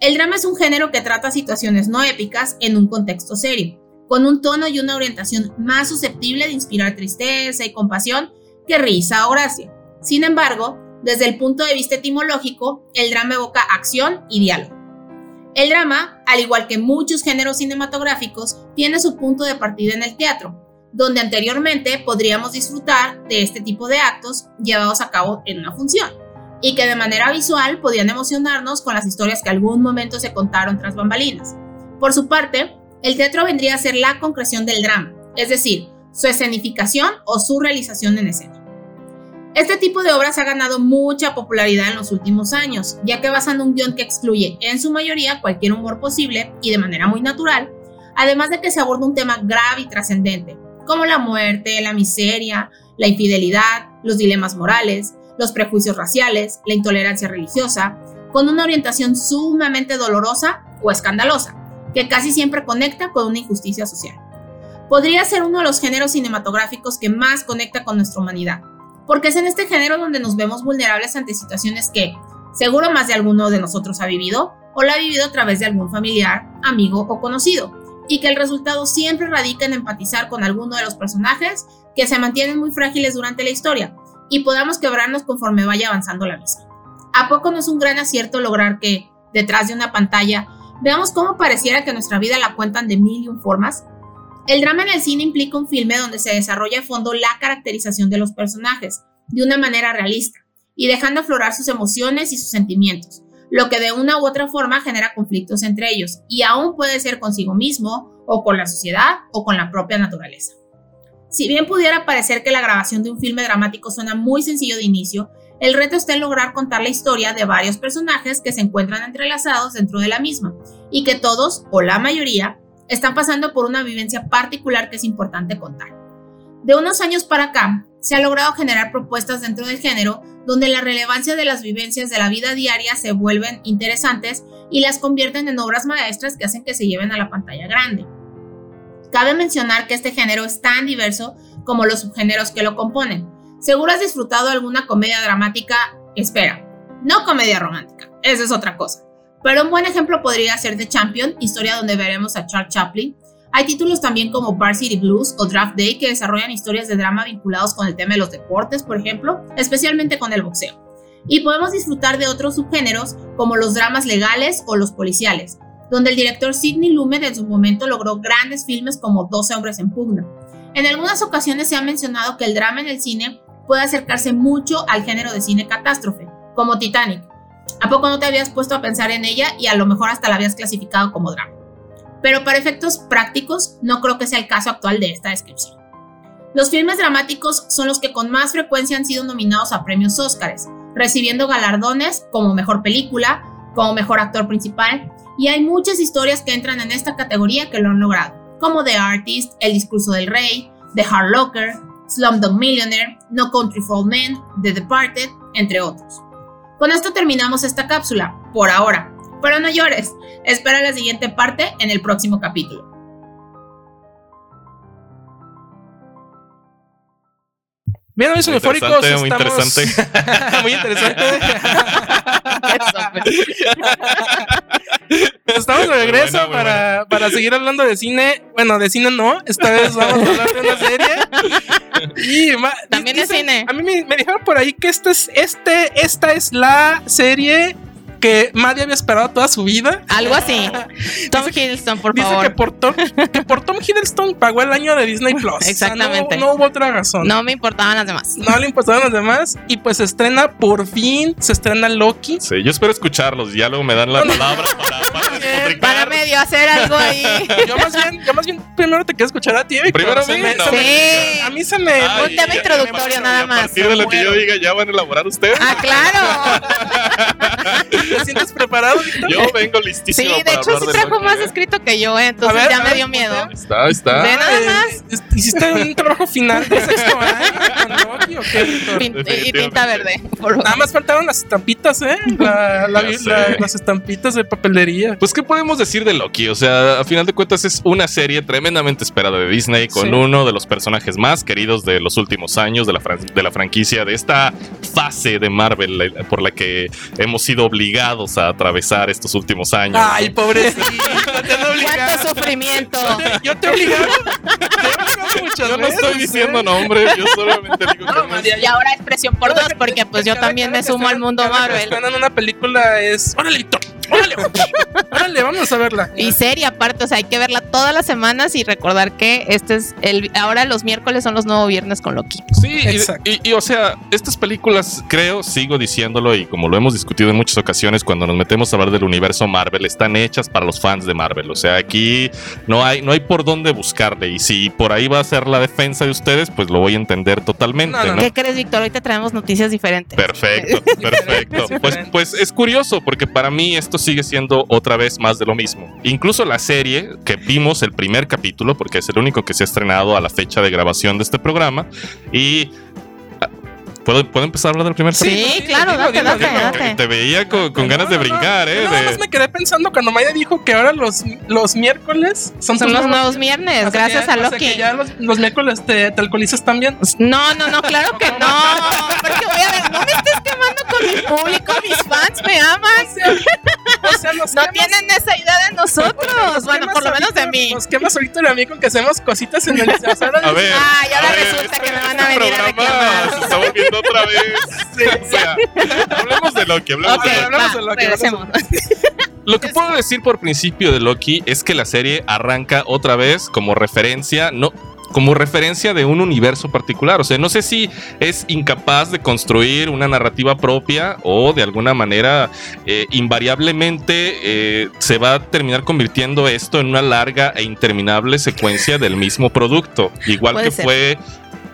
El drama es un género que trata situaciones no épicas en un contexto serio, con un tono y una orientación más susceptible de inspirar tristeza y compasión que risa o gracia. Sin embargo, desde el punto de vista etimológico, el drama evoca acción y diálogo. El drama, al igual que muchos géneros cinematográficos, tiene su punto de partida en el teatro. Donde anteriormente podríamos disfrutar de este tipo de actos llevados a cabo en una función, y que de manera visual podían emocionarnos con las historias que algún momento se contaron tras bambalinas. Por su parte, el teatro vendría a ser la concreción del drama, es decir, su escenificación o su realización en escena. Este tipo de obras ha ganado mucha popularidad en los últimos años, ya que basan un guion que excluye en su mayoría cualquier humor posible y de manera muy natural, además de que se aborda un tema grave y trascendente, como la muerte, la miseria, la infidelidad, los dilemas morales, los prejuicios raciales, la intolerancia religiosa, con una orientación sumamente dolorosa o escandalosa, que casi siempre conecta con una injusticia social. Podría ser uno de los géneros cinematográficos que más conecta con nuestra humanidad, porque es en este género donde nos vemos vulnerables ante situaciones que, seguro más de alguno de nosotros ha vivido, o la ha vivido a través de algún familiar, amigo o conocido, y que el resultado siempre radica en empatizar con alguno de los personajes que se mantienen muy frágiles durante la historia, y podamos quebrarnos conforme vaya avanzando la misma. ¿A poco no es un gran acierto lograr que, detrás de una pantalla, veamos cómo pareciera que nuestra vida la cuentan de mil y un formas? El drama en el cine implica un filme donde se desarrolla a fondo la caracterización de los personajes, de una manera realista, y dejando aflorar sus emociones y sus sentimientos, lo que de una u otra forma genera conflictos entre ellos, y aún puede ser consigo mismo, o con la sociedad, o con la propia naturaleza. Si bien pudiera parecer que la grabación de un filme dramático suena muy sencillo de inicio, el reto está en lograr contar la historia de varios personajes que se encuentran entrelazados dentro de la misma, y que todos, o la mayoría, están pasando por una vivencia particular que es importante contar. De unos años para acá, se ha logrado generar propuestas dentro del género donde la relevancia de las vivencias de la vida diaria se vuelven interesantes y las convierten en obras maestras que hacen que se lleven a la pantalla grande. Cabe mencionar que este género es tan diverso como los subgéneros que lo componen. Seguro has disfrutado alguna comedia dramática, espera, no comedia romántica, esa es otra cosa. Pero un buen ejemplo podría ser The Champion, historia donde veremos a Charles Chaplin. Hay títulos también como Bar City Blues o Draft Day que desarrollan historias de drama vinculados con el tema de los deportes, por ejemplo, especialmente con el boxeo. Y podemos disfrutar de otros subgéneros como los dramas legales o los policiales, donde el director Sidney Lumet en su momento logró grandes filmes como 12 hombres en pugna. En algunas ocasiones se ha mencionado que el drama en el cine puede acercarse mucho al género de cine catástrofe, como Titanic. ¿A poco no te habías puesto a pensar en ella y a lo mejor hasta la habías clasificado como drama? Pero para efectos prácticos, no creo que sea el caso actual de esta descripción. Los filmes dramáticos son los que con más frecuencia han sido nominados a premios Óscares, recibiendo galardones como mejor película, como mejor actor principal, y hay muchas historias que entran en esta categoría que lo han logrado, como The Artist, El discurso del rey, The Hard Locker, Slumdog Millionaire, No Country for Men, The Departed, entre otros. Con esto terminamos esta cápsula, por ahora. Pero no llores, espera la siguiente parte en el próximo capítulo. Bien, hoy son Muy eufóricos. interesante, muy estamos- interesante. muy interesante. Estamos de regreso para, para seguir hablando de cine. Bueno, de cine no. Esta vez vamos a hablar de una serie. Y También de dicen- cine. A mí me, me dijeron por ahí que esta es, este, esta es la serie que Maddie había esperado toda su vida. Algo así. Tom Hiddleston, por Dice favor. que por, Tom, que por Tom Hiddleston pagó el año de Disney Plus. O sea, no- Exactamente. no, hubo otra razón. No me importaban las demás. No le importaban los demás. Y pues se estrena por fin. Se estrena Loki. Sí, yo espero escucharlos. Ya luego me dan la palabra para, para despotricar. Para medio hacer algo ahí. Yo más bien, yo más bien primero te quiero escuchar a ti. Primero a Se me- no se me me- digas. A mí se me. Ay, Un tema ya- introductorio ya- nada A más. partir de lo que yo diga, ¿ya van a elaborar ustedes? Ah, claro. ¿Te sientes preparado? Yo vengo Sí, listísimo de para hecho sí de trajo más escrito que yo, eh, entonces ver, ya me dio miedo. Está, está. Ve nada Eh, más. ¿Hiciste un trabajo final de sexto año con Loki o qué, Víctor? Pin- y tinta verde. Nada más faltaron las estampitas, ¿eh? La- la- Ya sé. la- las estampitas de papelería. Pues, ¿qué podemos decir de Loki? O sea, a final de cuentas es una serie tremendamente esperada de Disney con Sí. uno de los personajes más queridos de los últimos años de la, fran- de la franquicia, de esta fase de Marvel por la que hemos sido obligados a atravesar estos últimos años. Ay, pobrecito. Cuánto sufrimiento. Yo te he obligado. Te he obligado muchas Yo no estoy ¿eh? diciendo nombres, yo solamente digo que No, no María, Y ahora es presión por dos, porque pues yo también me sumo al mundo Marvel. estrenan una película es. ¡Órale, Víctor! Órale, órale, vamos a verla. Y serie aparte, o sea, hay que verla todas las semanas y recordar que este es el ahora los miércoles son los nuevos viernes con Loki. Sí, y- Exacto. y, y, o sea, estas películas, creo, sigo diciéndolo y como lo hemos discutido en muchas ocasiones cuando nos metemos a hablar del universo Marvel, están hechas para los fans de Marvel. O sea, aquí no hay, no hay por dónde buscarle. Y si por ahí va a ser la defensa de ustedes, pues lo voy a entender totalmente. No, no, ¿no? ¿Qué crees, Víctor? Hoy te traemos noticias diferentes. Perfecto, perfecto. Pues, pues es curioso porque para mí esto sigue siendo otra vez más de lo mismo. Incluso la serie que vimos el primer capítulo, porque es el único que se ha estrenado a la fecha de grabación de este programa, y... ah, ¿Puedo, ¿puedo empezar a hablar del primer Sí, capítulo? Sí, claro, date, date. Te veía con, con ganas de No, no, no. brincar, ¿eh? Yo nada De- más me quedé pensando cuando Maya dijo que ahora los, los miércoles son, Son los nuevos viernes, o sea gracias que- a o sea Loki. que ya los, los miércoles te, te alcoholizas también. No, no, no, claro que no. Porque voy a ver, no me estés mi público, mis fans me aman. O sea, nos No quemas- tienen esa idea de nosotros. nos Bueno, por lo menos de mí. Nos quemas ahorita a mí con que hacemos cositas en el sea, ahora A ver. Ah, y ahora a ver, resulta que me van a este venir a programa reclamar. Se está volviendo otra vez. O sea, hablemos de Loki, hablemos Ok, de Loki. va, de Loki, regresemos. Lo que puedo decir por principio de Loki es que la serie arranca otra vez como referencia, no como referencia de un universo particular. O sea, no sé si es incapaz de construir una narrativa propia o de alguna manera eh, invariablemente eh, se va a terminar convirtiendo esto en una larga e interminable secuencia del mismo producto. Igual Puede que ser. fue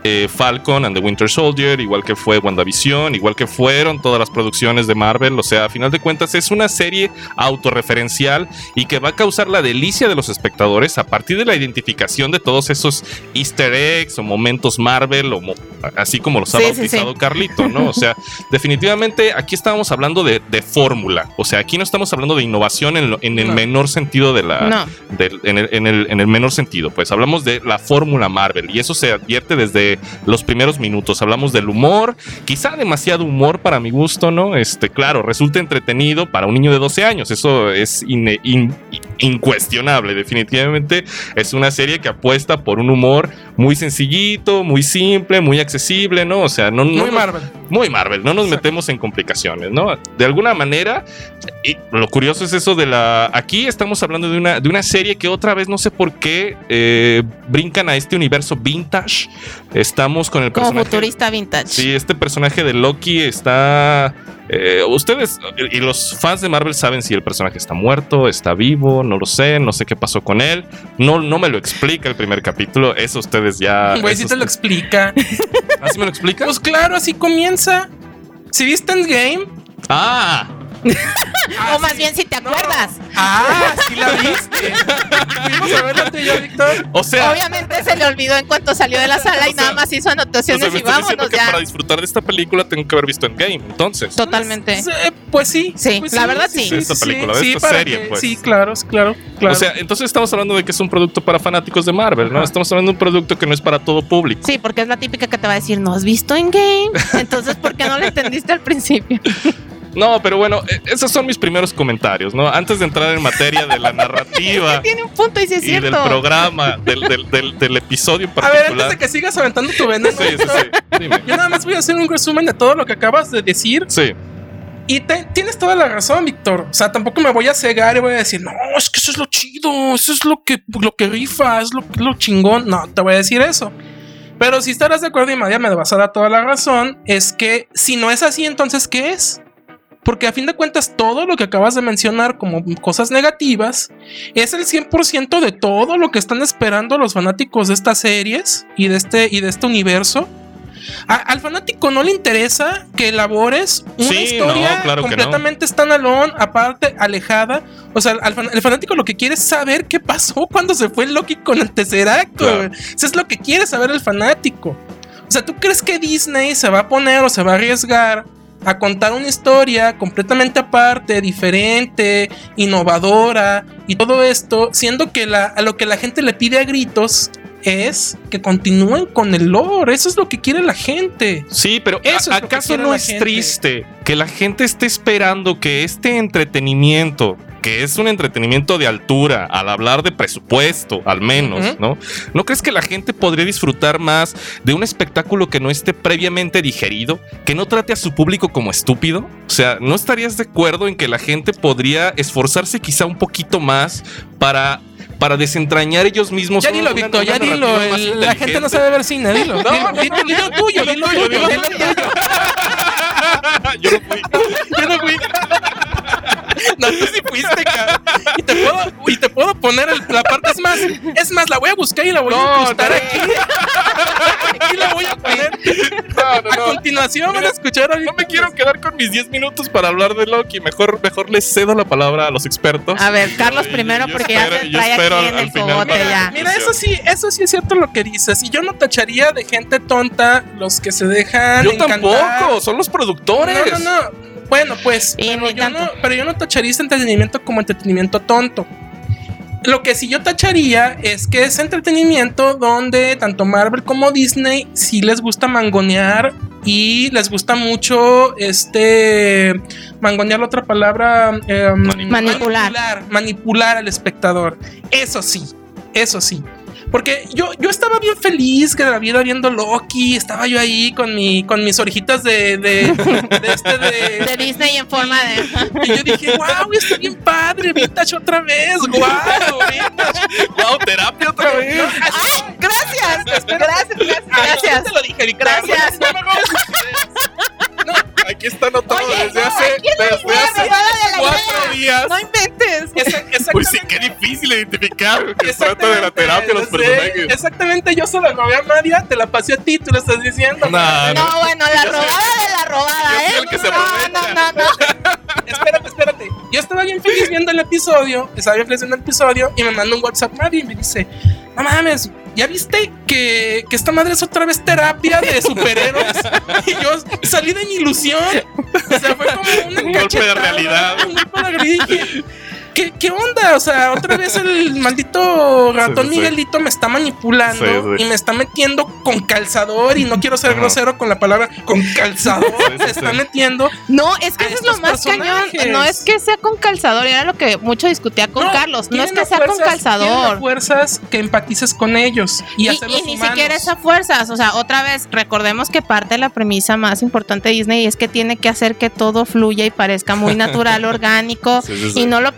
eh, Falcon and the Winter Soldier, igual que fue WandaVision, igual que fueron todas las producciones de Marvel. O sea, a final de cuentas es una serie autorreferencial y que va a causar la delicia de los espectadores a partir de la identificación de todos esos easter eggs o momentos Marvel, o mo- así como los ha Sí, bautizado sí. Carlito, ¿no? O sea, definitivamente aquí estábamos hablando de, de fórmula. O sea, aquí no estamos hablando de innovación en, lo- en el No. menor sentido de la, No. en, el, en el- en el menor sentido. Pues hablamos de la fórmula Marvel y eso se advierte desde los primeros minutos. Hablamos del humor, quizá demasiado humor para mi gusto, ¿no? Este, claro, resulta entretenido para un niño de 12 años. Eso es in- incuestionable. Definitivamente es una serie que apuesta por un humor muy sencillito, muy simple, muy accesible, ¿no? O sea, no, no Muy nos- Marvel. muy Marvel, no nos Exacto. metemos en complicaciones, ¿no? De alguna manera, y lo curioso es eso de la... Aquí estamos hablando de una, de una serie que otra vez no sé por qué eh, brincan a este universo vintage. Estamos con el Como personaje... futurista vintage. Sí, este personaje de Loki está... eh, ustedes y los fans de Marvel saben si el personaje está muerto, está vivo, no lo sé, no sé qué pasó con él. No, no me lo explica el primer capítulo, eso ustedes ya... Güey, si te lo explica. ¿Así me lo explica? Pues claro, así comienza. Si viste Endgame. Ah, o más bien si te acuerdas. Ah, sí la viste. Fuimos a verla tú y yo, Víctor. o sea... Obviamente se le olvidó en cuanto salió de la sala y O sea, nada más hizo O sea, anotaciones me y estás diciendo vámonos que ya. para disfrutar de esta película tengo que haber visto Endgame, entonces. Totalmente. Pues, eh, pues sí. Sí, Pues la verdad sí. De esta película, de sí, esta serie, que- pues. Sí, claro, claro, claro. O sea, entonces estamos hablando de que es un producto para fanáticos de Marvel, ¿no? Ajá. Estamos hablando de un producto que no es para todo público. Sí, porque es la típica que te va a decir, ¿no has visto en game? Entonces, ¿por qué no lo entendiste al principio? No, pero bueno, eh, esos son mis primeros comentarios, ¿no? Antes de entrar en materia de la narrativa Tiene un punto y sí es y del programa, del, del, del, del episodio en a ver, antes particular. de que sigas aventando tu veneno, Sí, sí, sí. Dime. yo nada más voy a hacer un resumen de todo lo que acabas de decir. Sí, Y te- tienes toda la razón, Víctor. O sea, tampoco me voy a cegar y voy a decir, no, es que eso es lo chido, eso es lo que, lo que rifa, es lo, lo chingón. No, te voy a decir eso. Pero si estarás de acuerdo y María me vas a dar toda la razón, es que si no es así, entonces, ¿qué es? Porque a fin de cuentas, todo lo que acabas de mencionar como cosas negativas es el 100% de todo lo que están esperando los fanáticos de estas series y de este, y de este universo. A- al fanático no le interesa que elabores una Sí, historia no, claro que no. completamente standalone, aparte, alejada. O sea, al fan- el fanático lo que quiere es saber qué pasó cuando se fue Loki con el Tesseract. Claro. güey. Eso es lo que quiere saber el fanático. O sea, ¿tú crees que Disney se va a poner o se va a arriesgar a contar una historia completamente aparte, diferente, innovadora y todo esto, siendo que la, a lo que la gente le pide a gritos es que continúen con el lore? Eso es lo que quiere la gente. sí, pero Eso es ¿a- lo que ¿acaso no es gente. triste que la gente esté esperando que este entretenimiento que es un entretenimiento de altura, al hablar de presupuesto, al menos. ¿no? ¿No crees que la gente podría disfrutar más de un espectáculo que no esté previamente digerido, que no trate a su público como estúpido? O sea, ¿no estarías de acuerdo en que la gente podría esforzarse quizá un poquito más para, para desentrañar ellos mismos? Ya dilo, Víctor, ya dilo. el- la gente no sabe ver cine, dilo. No, dilo, no, dilo, dilo tuyo, dilo tuyo, dilo tuyo. Yo no fui. Yo no fui. No, tú sí fuiste, cara. Y te puedo, y te puedo poner el- la parte. Es más, es más, la voy a buscar y la voy a incrustar no. aquí. Aquí la voy a poner. No, no, A continuación van a escuchar ahorita. No me quiero quedar con mis 10 minutos para hablar de Loki. Mejor, mejor les cedo la palabra a los expertos. A ver, Carlos Yo- primero yo porque ya se yo trae espero aquí al- en el final cogote ya. Mira, eso sí, eso sí es cierto lo que dices. Y yo no tacharía de gente tonta los que se dejan. Yo encantar. tampoco, son los productores. No, no, no. Bueno, pues, Y pero yo, no, pero yo no tacharía este entretenimiento como entretenimiento tonto. Lo que sí yo tacharía es que es entretenimiento donde tanto Marvel como Disney sí les gusta mangonear y les gusta mucho este mangonear la otra palabra. Manipular. manipular manipular al espectador. Eso sí, eso sí. Porque yo, yo estaba bien feliz que la vida viendo Loki, estaba yo ahí con mi con mis orejitas de, de, de este de, De Disney en forma de. y yo dije, wow, está bien padre, vintage otra vez, wow, vintage. Wow, terapia otra vez. ¡Ay! Gracias. Gracias, gracias, gracias. Te lo dije, Ricardo. Gracias. No Aquí está anotado Oye, desde no, hace, desde hace cuatro días. No inventes. Esa- Uy, sí, qué difícil identificar que se trata de la terapia los personajes. Exactamente, yo solo robé a María, te la pasé a ti, tú lo estás diciendo. No, bueno, la robada de la robada, yo ¿eh? soy el que se no, no, no. Espérate, espérate. Yo estaba bien feliz viendo el episodio, estaba bien feliz viendo el episodio y me mandó un WhatsApp María y me dice, no mames, ¿ya viste que, que esta madre es otra vez terapia de superhéroes? y yo salí de mi ilusión. O sea, fue como una Un golpe de realidad. Un golpe de realidad. ¿Qué, ¿Qué onda? O sea, otra vez el maldito ratón Sí, sí, sí. Miguelito me está manipulando Sí, sí. y me está metiendo con calzador y no quiero ser Ajá. grosero con la palabra con calzador. Sí, sí, me está metiendo No, es que eso es lo más cañón. No es que sea con calzador, era lo que mucho discutía con No, Carlos. No es que sea con fuerzas- calzador. fuerzas que empatices con ellos y, Y, hacerlos y ni humanos. siquiera es a fuerzas, o sea, otra vez, recordemos que parte de la premisa más importante de Disney es que tiene que hacer que todo fluya y parezca muy natural, orgánico, Sí, sí, sí. y no lo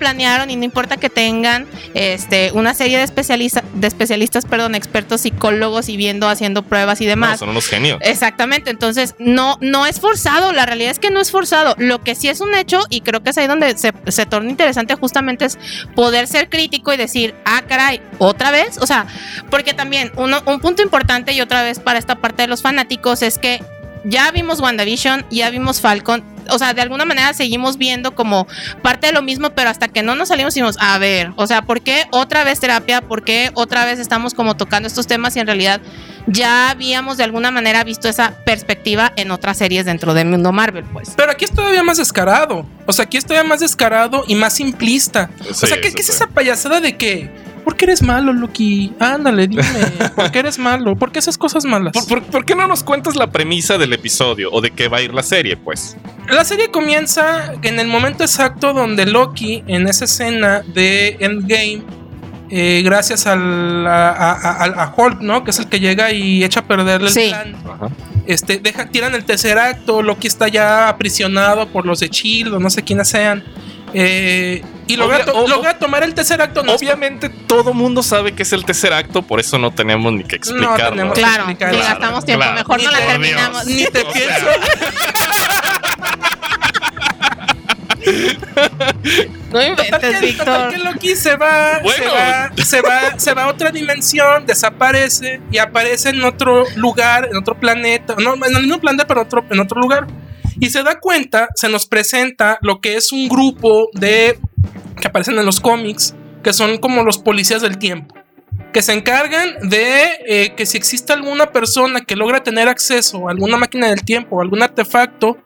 y no importa que tengan este una serie de especialistas, de especialistas, perdón, expertos psicólogos y viendo, haciendo pruebas y No, demás. son unos genios. Exactamente, entonces no, no es forzado, la realidad es que no es forzado. Lo que sí es un hecho, y creo que es ahí donde se, se torna interesante justamente es poder ser crítico y decir, ah, caray, otra vez. O sea, porque también uno, un punto importante y otra vez para esta parte de los fanáticos es que ya vimos WandaVision, ya vimos Falcon. O sea, de alguna manera seguimos viendo como parte de lo mismo, pero hasta que no nos salimos decimos, a ver, o sea, ¿por qué otra vez terapia? ¿Por qué otra vez estamos como tocando estos temas y en realidad ya habíamos de alguna manera visto esa perspectiva en otras series dentro del mundo Marvel, pues? Pero aquí es todavía más descarado. O sea, aquí es todavía más descarado y más simplista. o sea, ¿qué, sí, qué es esa payasada de que? ¿Por qué eres malo, Loki? Ándale, dime. ¿Por qué eres malo? ¿Por qué haces cosas malas? ¿Por, por, por qué no nos cuentas la premisa del episodio o de qué va a ir la serie, pues? La serie comienza en el momento exacto donde Loki, en esa escena de Endgame, eh, gracias al, a, a- a- a Hulk, ¿no? Que es el que llega y echa a perderle el Sí. plan. Ajá. Este, deja, tiran el tercer acto, Loki está ya aprisionado por los de Shield o no sé quiénes sean. Eh, y logra, Obvia- logra tomar el tercer acto. no Obviamente todo mundo sabe que es el tercer acto, por eso no tenemos ni que explicarlo. tenemos que Claro, explicar. ni Claro, gastamos tiempo, claro. mejor no la terminamos. Dios. Ni te O pienso. No inventes, que, total Víctor. que Loki se va, Bueno. se va, se va, se va a otra dimensión, desaparece y aparece en otro lugar, en otro planeta, no, en el mismo planeta, pero otro, en otro lugar. Y se da cuenta, se nos presenta lo que es un grupo de que aparecen en los cómics, que son como los policías del tiempo, que se encargan de eh, que si existe alguna persona que logra tener acceso a alguna máquina del tiempo o algún artefacto,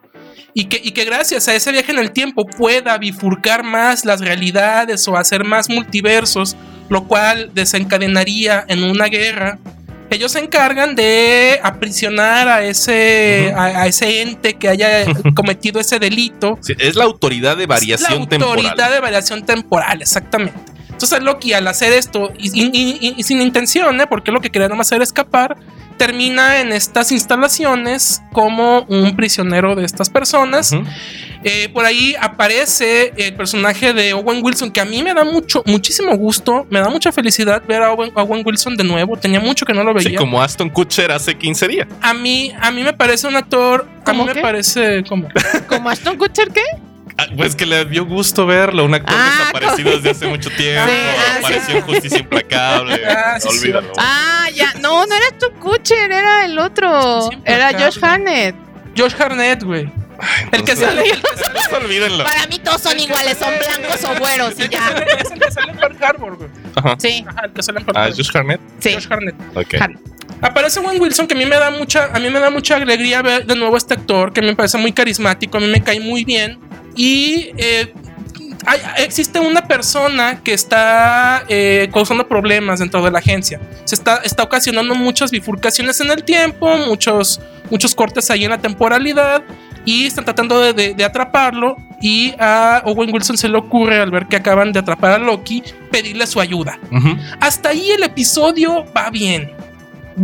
y que, y que gracias a ese viaje en el tiempo pueda bifurcar más las realidades o hacer más multiversos, lo cual desencadenaría en una guerra Ellos se encargan de aprisionar a ese, a, a ese ente que haya cometido ese delito. Sí, es la autoridad de variación la temporal. autoridad de variación temporal, exactamente. Entonces Loki al hacer esto y, y- y- y sin intención, ¿eh? porque lo que quería nomás era escapar, termina en estas instalaciones como un prisionero de estas personas. Eh, por ahí aparece el personaje de Owen Wilson, que a mí me da mucho, muchísimo gusto, me da mucha felicidad ver a Owen, a Owen Wilson de nuevo. Tenía mucho que no lo veía. Sí, como Aston Kutcher hace 15 días. A mí, a mí me parece un actor. A mí ¿Cómo me qué? parece como. ¿Como Ashton Kutcher qué? Ah, Pues que le dio gusto verlo, un actor Ah, desaparecido desde hace mucho tiempo, Sí, ah, apareció sí. en Justicia Implacable, Ah, sí, olvídalo. Ah, ya. No, no era Ashton Kutcher, era el otro. Era Josh. Harnett. Josh Harnett, güey. El que sale. El que sale Olvídenlo. Para mí todos son iguales, son blancos o güeros y ya. es el que sale en Pearl Harbor, güey. Ajá. Sí, Ajá, el que sale en Pearl Ah, Harbor. Josh Harnett. sí. Josh Harnett. Ok. Harnett. Aparece Owen Wilson, que a mí me da mucha, a mí me da mucha alegría ver de nuevo a este actor, que me parece muy carismático, a mí me cae muy bien. Y eh, hay- existe una persona que está eh, causando problemas dentro de la agencia. Se está, está ocasionando muchas bifurcaciones en el tiempo, muchos, muchos cortes ahí en la temporalidad. Y están tratando de, de- de atraparlo. Y a Owen Wilson se le ocurre, al ver que acaban de atrapar a Loki, pedirle su ayuda. Hasta ahí el episodio va bien.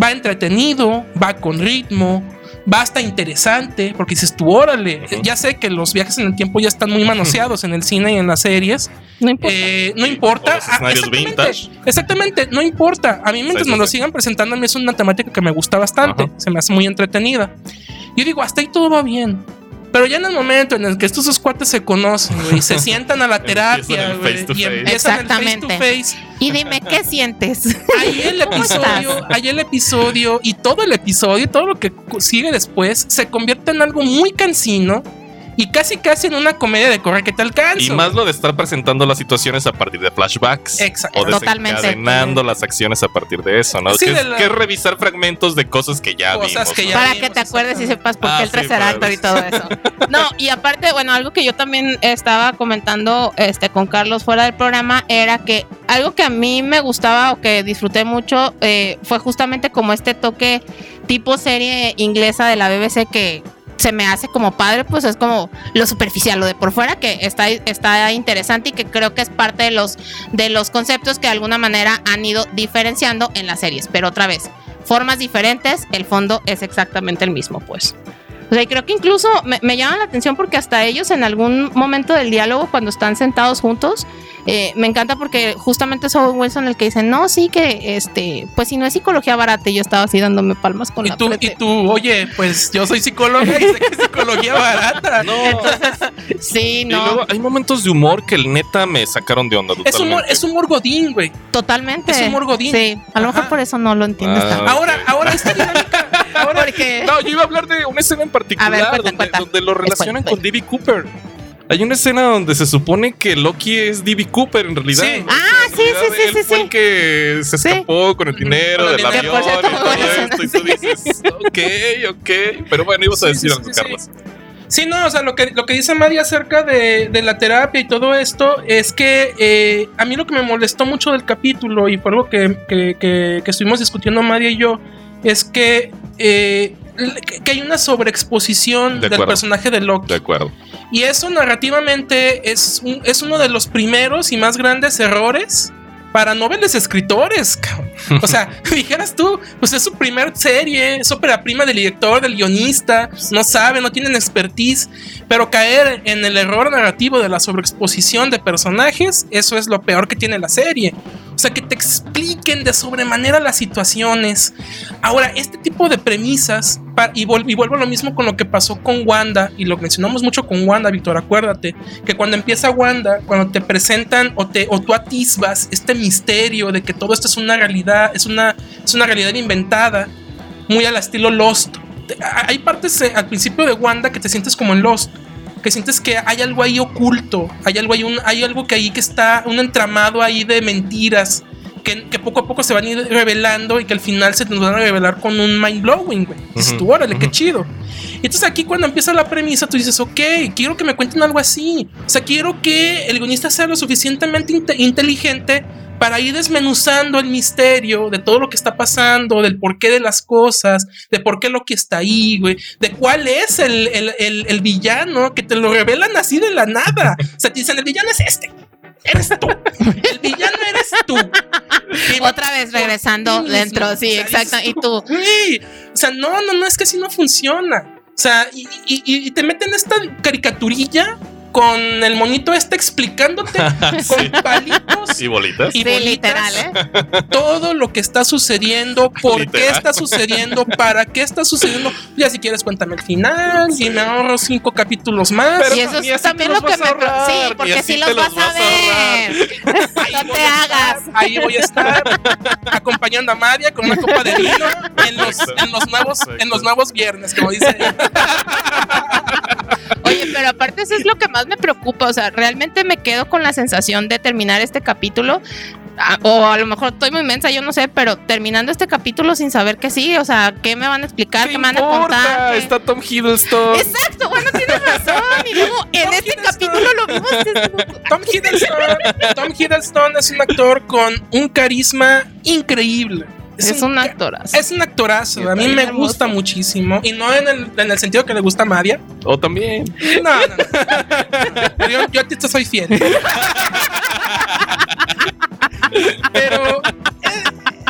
Va entretenido, va con ritmo, va hasta interesante, porque dices tú, órale, ya sé que los viajes en el tiempo ya están muy manoseados en el cine y en las series. No importa. Eh, no importa. Ah, escenarios exactamente, vintage. exactamente, no importa. A mí mientras Sí, sí, me lo sí. sigan presentando, a mí es una temática que me gusta bastante. Se me hace muy entretenida. Yo digo, hasta ahí todo va bien. Pero ya en el momento en el que estos dos cuates se conocen, güey, y se sientan a la terapia, güey, face to y face. empiezan el face to Exactamente. face, Y dime, ¿qué sientes? ahí el ¿Cómo episodio, ahí el episodio y todo el episodio, y todo lo que sigue después, se convierte en algo muy cansino y casi casi en una comedia de corre que te alcanzo. Y más lo de estar presentando las situaciones a partir de flashbacks. Exacto. O Totalmente. desencadenando las acciones a partir de eso, ¿no? Sí, que, de la- que es revisar fragmentos de cosas que ya Cosas vimos. que ¿no? ya- Para vimos, que te acuerdes y sepas por Ah, qué el sí, tercer para- actor y todo eso. No, y aparte, bueno, algo que yo también estaba comentando este, con Carlos fuera del programa era que algo que a mí me gustaba o que disfruté mucho eh, fue justamente como este toque tipo serie inglesa de la BBC que se me hace como padre, pues es como lo superficial, lo de por fuera, que está, está interesante y que creo que es parte de los, de los conceptos que de alguna manera han ido diferenciando en las series. Pero otra vez, formas diferentes, el fondo es exactamente el mismo, pues. O sea, y creo que incluso me, me llama la atención porque hasta ellos en algún momento del diálogo, cuando están sentados juntos, eh, me encanta porque justamente es Owen Wilson el que dice, no, sí que, este, pues si no es psicología barata, y yo estaba así dándome palmas con Y la tú, y tú, oye, pues yo soy psicóloga y sé que es psicología barata. No. Sí, Y no, luego hay momentos de humor que el neta me sacaron de onda. Es humor, totalmente. es humor godín, güey. totalmente. es humor godín. Sí, a lo mejor por eso no lo entiendes Ah. Ahora, ahora esta dinámica, ahora Porque... No, yo iba a hablar de una escena en particular A ver, cuenta, donde, cuenta. donde lo relacionan Cuenta, con D.B. Cooper. Hay una escena donde se supone que Loki es D.B. Cooper en realidad. Sí. ¿no? Ah, sí, sí, sí, él sí, fue sí. el que se escapó con el dinero Con el del dinero. avión cierto, y todo esto. Y tú dices, ok, ok. Pero bueno, ibas a decir sí, algo. Carlos. Sí, no, o sea, lo que, lo que dice María acerca de, de la terapia y todo esto es que eh, a mí lo que me molestó mucho del capítulo y fue algo que, que- que- que estuvimos discutiendo María y yo, es que, eh, que- hay una sobreexposición De del personaje de Loki. De acuerdo. Y eso narrativamente es, un- es uno de los primeros y más grandes errores para noveles escritores. cabrón. O sea, dijeras tú, pues es su primer serie, es ópera prima del director, del guionista, no saben, no tienen expertise, pero caer en el error narrativo de la sobreexposición de personajes, eso es lo peor que tiene la serie. O sea, que te expliquen de sobremanera las situaciones. Ahora, este tipo de premisas, y, vuelvo a lo mismo con lo que pasó con Wanda, y lo mencionamos mucho con Wanda, Víctor, acuérdate, que cuando empieza Wanda, cuando te presentan o, te, o tú atisbas este misterio de que todo esto es una realidad, es una, es una realidad inventada, muy al estilo Lost. Hay partes al principio de Wanda que te sientes como en Lost. Que sientes que hay algo ahí oculto, hay algo ahí, hay algo que ahí que está, un entramado ahí de mentiras, que, que poco a poco se van a ir revelando y que al final se nos van a revelar con un mind blowing, güey. Dices Ujú, tú, órale, qué chido. Y entonces aquí cuando empieza la premisa, tú dices, ok, quiero que me cuenten algo así. O sea, quiero que el guionista sea lo suficientemente inte- inteligente para ir desmenuzando el misterio de todo lo que está pasando, del porqué de las cosas, de por qué lo que está ahí, güey, de cuál es el, el- el- el villano, que te lo revelan así de la nada. O sea, te dicen, el villano es este. Eres tú. El villano eres tú. Y Otra vez regresando dentro, sí, exacto. Y tú, o sea, no, no, no, es que así no funciona. O sea, y, y- y- y te meten esta caricaturilla con el monito este explicándote Sí. con palitos ¿Y bolitas? y sí, bolitas literal, ¿eh? todo lo que está sucediendo, por qué está sucediendo, para qué está sucediendo. Ya si quieres cuéntame el final y me ahorro cinco capítulos más. Pero y eso es así también te lo los que vas a me... ahorrar, Sí, porque sí te los los vas vas a ver. Ahí No voy te a estar, hagas. ahí voy a estar acompañando a María con una copa de vino en los, en los nuevos en los nuevos viernes, como dice ella. Oye, pero aparte eso es lo que más me preocupa. O sea, realmente me quedo con la sensación de terminar este capítulo. ah, O a lo mejor estoy muy mensa, yo no sé, pero terminando este capítulo sin saber qué sigue, o sea, qué me van a explicar, qué, me van a contar. qué- Está Tom Hiddleston. Exacto, bueno, tienes razón. Y luego en Tom este Hiddleston. capítulo lo vimos. Tom Hiddleston, Tom Hiddleston es un actor con un carisma increíble. Es un actorazo. Es un actorazo, a mí me bien gusta hermoso. muchísimo y no en el, en el sentido que le gusta a María. O también. No, no, no. Yo, yo a ti te soy fiel. Pero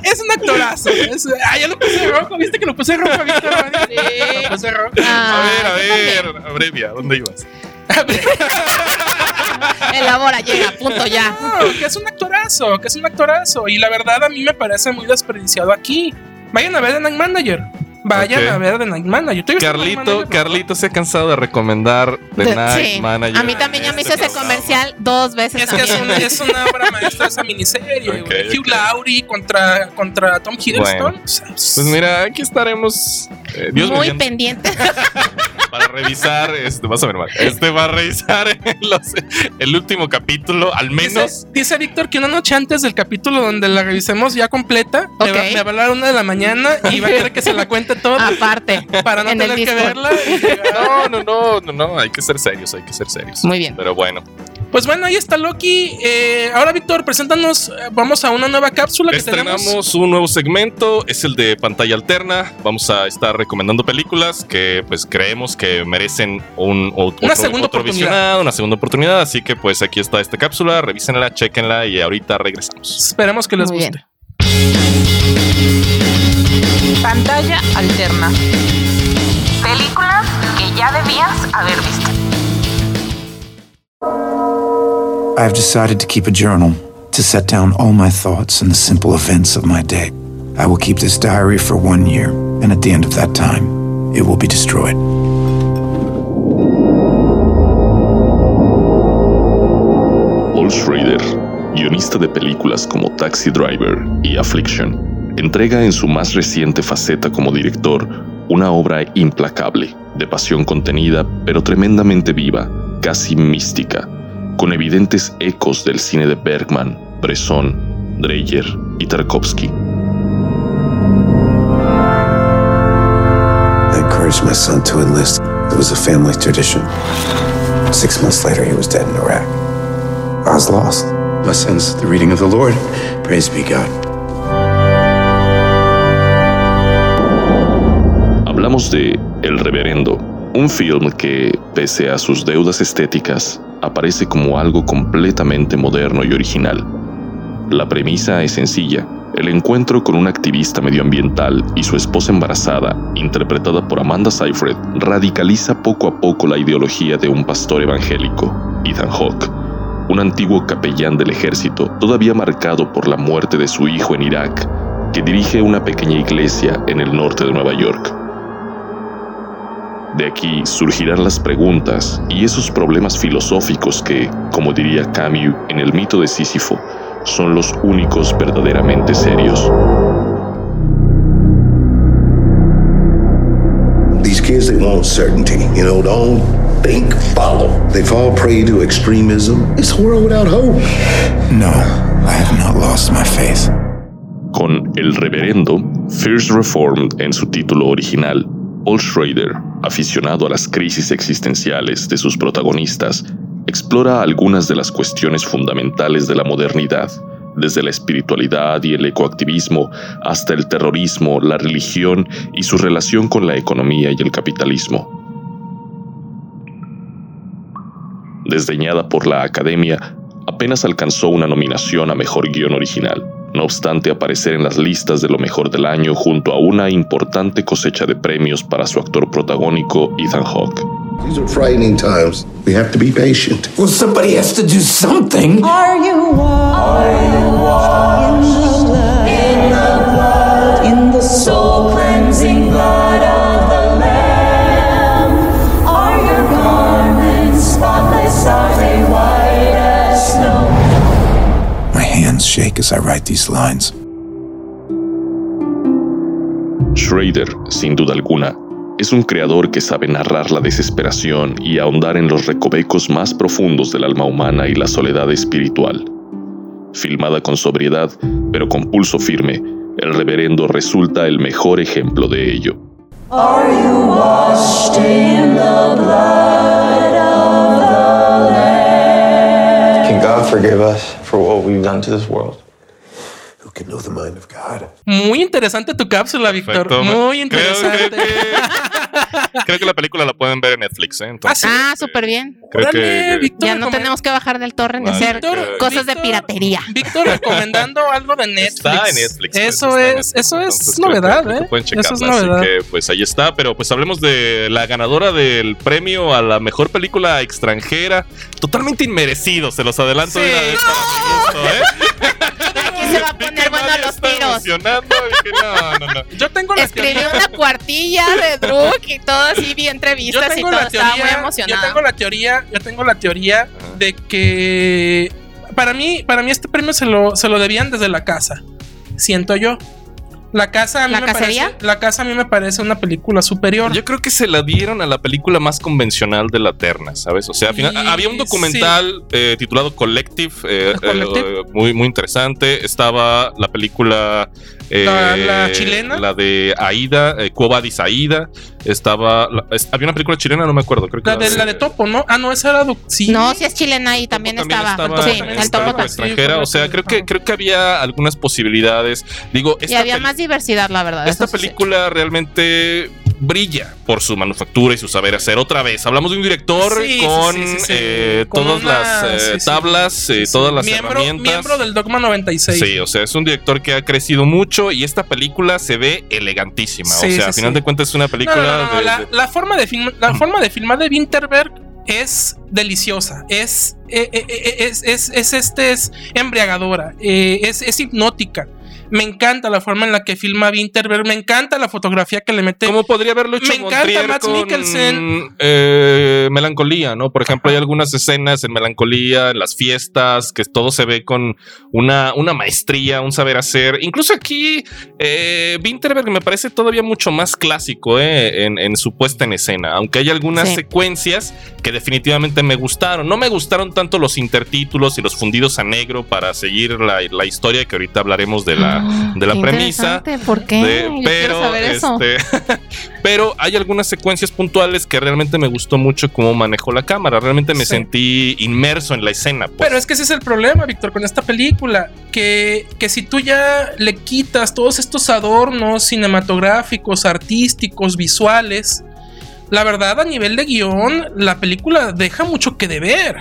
es, es un actorazo. Es, ah, ya lo puse rojo, ¿viste que lo puse rojo? ¿Viste, María? Lo puse rojo. A ver, a Ah, ver, abrevia, ¿dónde ibas? Elabora, llega, punto ya. No, que es un actorazo, que es un actorazo. Y la verdad a mí me parece muy desperdiciado aquí. Vayan a ver The Night Manager. Vayan a ver The Night Manager. ¿Tú viste The Night Carlito, Manager? Carlito se ha cansado de recomendar The De- Night sí. Manager. A mí también ya me hizo ese comercial dos veces Es que es una, es una obra maestra esa miniserie. Ok, güey. Hugh. Laurie contra, contra Tom Hiddleston. Bueno. Pues mira, aquí estaremos. eh, Dios Muy mediante, pendiente. para revisar. Este, vas a ver, Mar, Este va a revisar los- el último capítulo, al menos. Dice, dice Víctor que una noche antes del capítulo donde la revisemos ya completa, me, va, Ok. me va a hablar a una de la mañana y va a querer que se la cuente toda Aparte. para no tener que verla. y No, no, no, no, no. Hay que ser serios, hay que ser serios. Muy bien. Pero bueno, Pues bueno, ahí está Loki. Eh, ahora, Víctor, preséntanos. eh, Vamos a una nueva cápsula que tenemos. estrenamos un nuevo segmento. Es el de pantalla alterna. Vamos a estar recomendando películas que, pues, creemos que merecen un, o- otro, segunda otro oportunidad. visionado, una segunda oportunidad. Así que, pues, aquí está esta cápsula. Revísenla, chequenla y ahorita regresamos. Esperemos que les Muy guste. Pantalla alterna. Películas que ya debías haber visto. I've decided to keep a journal to set down all my thoughts and the simple events of my day. I will keep this diary for one year, and at the end of that time, it will be destroyed. Paul Schrader, guionista de películas como Taxi Driver y Affliction, entrega en su más reciente faceta como director una obra implacable, de pasión contenida pero tremendamente viva, casi mística, con evidentes ecos del cine de Bergman, Bresson, Dreyer y Tarkovsky. I encouraged my son to enlist. It was a family tradition. Six months later, he was dead in Iraq. I was lost. My son's the reading of the Lord. Praise be God. Hablamos de El Reverendo, un film que, pese a sus deudas estéticas, aparece como algo completamente moderno y original. La premisa es sencilla. El encuentro con un activista medioambiental y su esposa embarazada, interpretada por Amanda Seyfried, radicaliza poco a poco la ideología de un pastor evangélico, Ethan Hawke, un antiguo capellán del ejército todavía marcado por la muerte de su hijo en Irak, que dirige una pequeña iglesia en el norte de Nueva York. De aquí surgirán las preguntas y esos problemas filosóficos que, como diría Camus en el mito de Sísifo, son los únicos verdaderamente serios. These kids, they want certainty. You know, don't think, follow. They fall prey to extremism. It's a world without hope. No, I have not lost my faith. Con El Reverendo, First Reformed en su título original, Paul Schrader, aficionado a las crisis existenciales de sus protagonistas, explora algunas de las cuestiones fundamentales de la modernidad, desde la espiritualidad y el ecoactivismo hasta el terrorismo, la religión y su relación con la economía y el capitalismo. Desdeñada por la Academia, apenas alcanzó una nominación a Mejor Guión Original, no obstante aparecer en las listas de lo mejor del año junto a una importante cosecha de premios para su actor protagónico Ethan Hawke. These are frightening times. We have to be patient. Well, somebody has to do something. Are you washed in the blood, in the soul cleansing blood as I write these lines. Schrader, sin duda alguna, es un creador que sabe narrar la desesperación y ahondar en los recovecos más profundos del alma humana y la soledad espiritual. Filmada con sobriedad, pero con pulso firme, el reverendo resulta el mejor ejemplo de ello. Are you washed in the blood of the Lamb? Can God forgive us for what we've done to this world? Who can know the mind of God? Muy interesante tu cápsula, Víctor. Muy interesante. Creo, que, creo que la película la pueden ver en Netflix, ¿eh? Entonces, Ah, eh, súper bien. Creo Órale, que Víctor Ya no tenemos que bajar del torre ni hacer Víctor, cosas de piratería. Víctor recomendando algo de Netflix. Está en Netflix. pues, Eso en es, Netflix. eso es Entonces, creo que- novedad, creo que ¿eh? pueden Eso es novedad. Así que, pues ahí está. Pero pues hablemos de la ganadora del premio a la mejor película extranjera. Totalmente inmerecido, se los adelanto de una Sí. vez para mi gusto, ¿eh? Se va a poner bueno nadie los tiros. no, no, no. Yo tengo la Escribió teoría. una cuartilla de Druk y todo así, vi Yo entrevistas y todo. la Estaba muy teoría. Yo emocionado. tengo la teoría. Yo tengo la teoría de que para mí, para mí este premio se lo, se lo debían desde la casa. Siento yo. La casa a mí ¿La me cacería? parece, la casa a mí me parece una película superior. Yo creo que se la dieron a la película más convencional de la terna, ¿sabes? O sea, al final, Y- había un documental eh, titulado Collective, eh, Collective. eh, muy, muy interesante. Estaba la película. eh, La- la chilena. La de Aida, eh, Quo Vadis Aida. Estaba. la- es- había una película chilena, no me acuerdo. Creo que la, de, la de Topo, ¿no? Ah, no, esa era. Sí. No, si es chilena y también, También estaba. estaba, Sí, también el estaba topo también. extranjera. Sí, o sea, creo que, creo que había algunas posibilidades. Digo, Y había más diversidad, la verdad. esta sí. película realmente brilla por su manufactura y su saber hacer. Otra vez, hablamos de un director Sí, sí, con sí, sí, sí. eh, Con todas una- las eh, tablas, eh, todas las miembro, herramientas. Miembro del Dogma 96. Sí, o sea, es un director que ha crecido mucho y esta película se ve elegantísima. O sea, sí, a final de cuentas es una película no, no, no, de- La, de- la forma de film- la forma de filmar de Winterberg es deliciosa, es, eh, es, es, es, este, es embriagadora, es, es hipnótica. Me encanta la forma en la que filma Winterberg, me encanta la fotografía que le mete. ¿Cómo podría haberlo hecho Me encanta Montrier Mads con, Mikkelsen. eh, melancolía, ¿no? Por ejemplo, hay algunas escenas en melancolía, en las fiestas, que todo se ve con una, una maestría, un saber hacer. Incluso aquí, eh, Winterberg me parece todavía mucho más clásico eh, en, en su puesta en escena, aunque hay algunas Sí. secuencias que definitivamente me gustaron. No me gustaron tanto los intertítulos y los fundidos a negro para seguir la, la historia, que ahorita hablaremos de la, De la qué premisa. ¿Por qué? De- pero, saber eso. este, pero hay algunas secuencias puntuales que realmente me gustó mucho cómo manejó la cámara. Realmente me Sí. sentí inmerso en la escena. pues. Pero es que ese es el problema, Víctor, con esta película. Que, que si tú ya le quitas todos estos adornos cinematográficos, artísticos, visuales, la verdad, a nivel de guion, la película deja mucho que deber.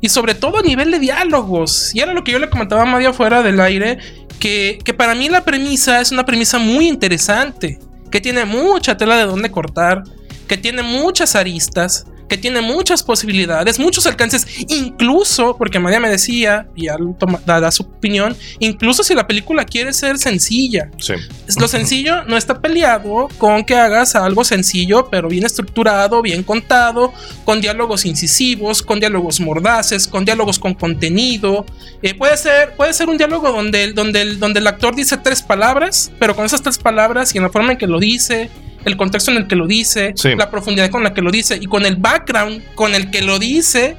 Y sobre todo a nivel de diálogos. Y era lo que yo le comentaba a Madia fuera del aire, que, que para mí la premisa es una premisa muy interesante, que tiene mucha tela de donde cortar, que tiene muchas aristas, que tiene muchas posibilidades, muchos alcances, incluso, porque María me decía, y ya toma- dará su opinión, incluso si la película quiere ser sencilla. Sí. Lo sencillo no está peleado con que hagas algo sencillo, pero bien estructurado, bien contado, con diálogos incisivos, con diálogos mordaces, con diálogos con contenido. Eh, puede, ser, puede ser un diálogo donde, el- donde, donde el actor dice tres palabras, pero con esas tres palabras y en la forma en que lo dice, el contexto en el que lo dice, Sí. la profundidad con la que lo dice y con el background con el que lo dice,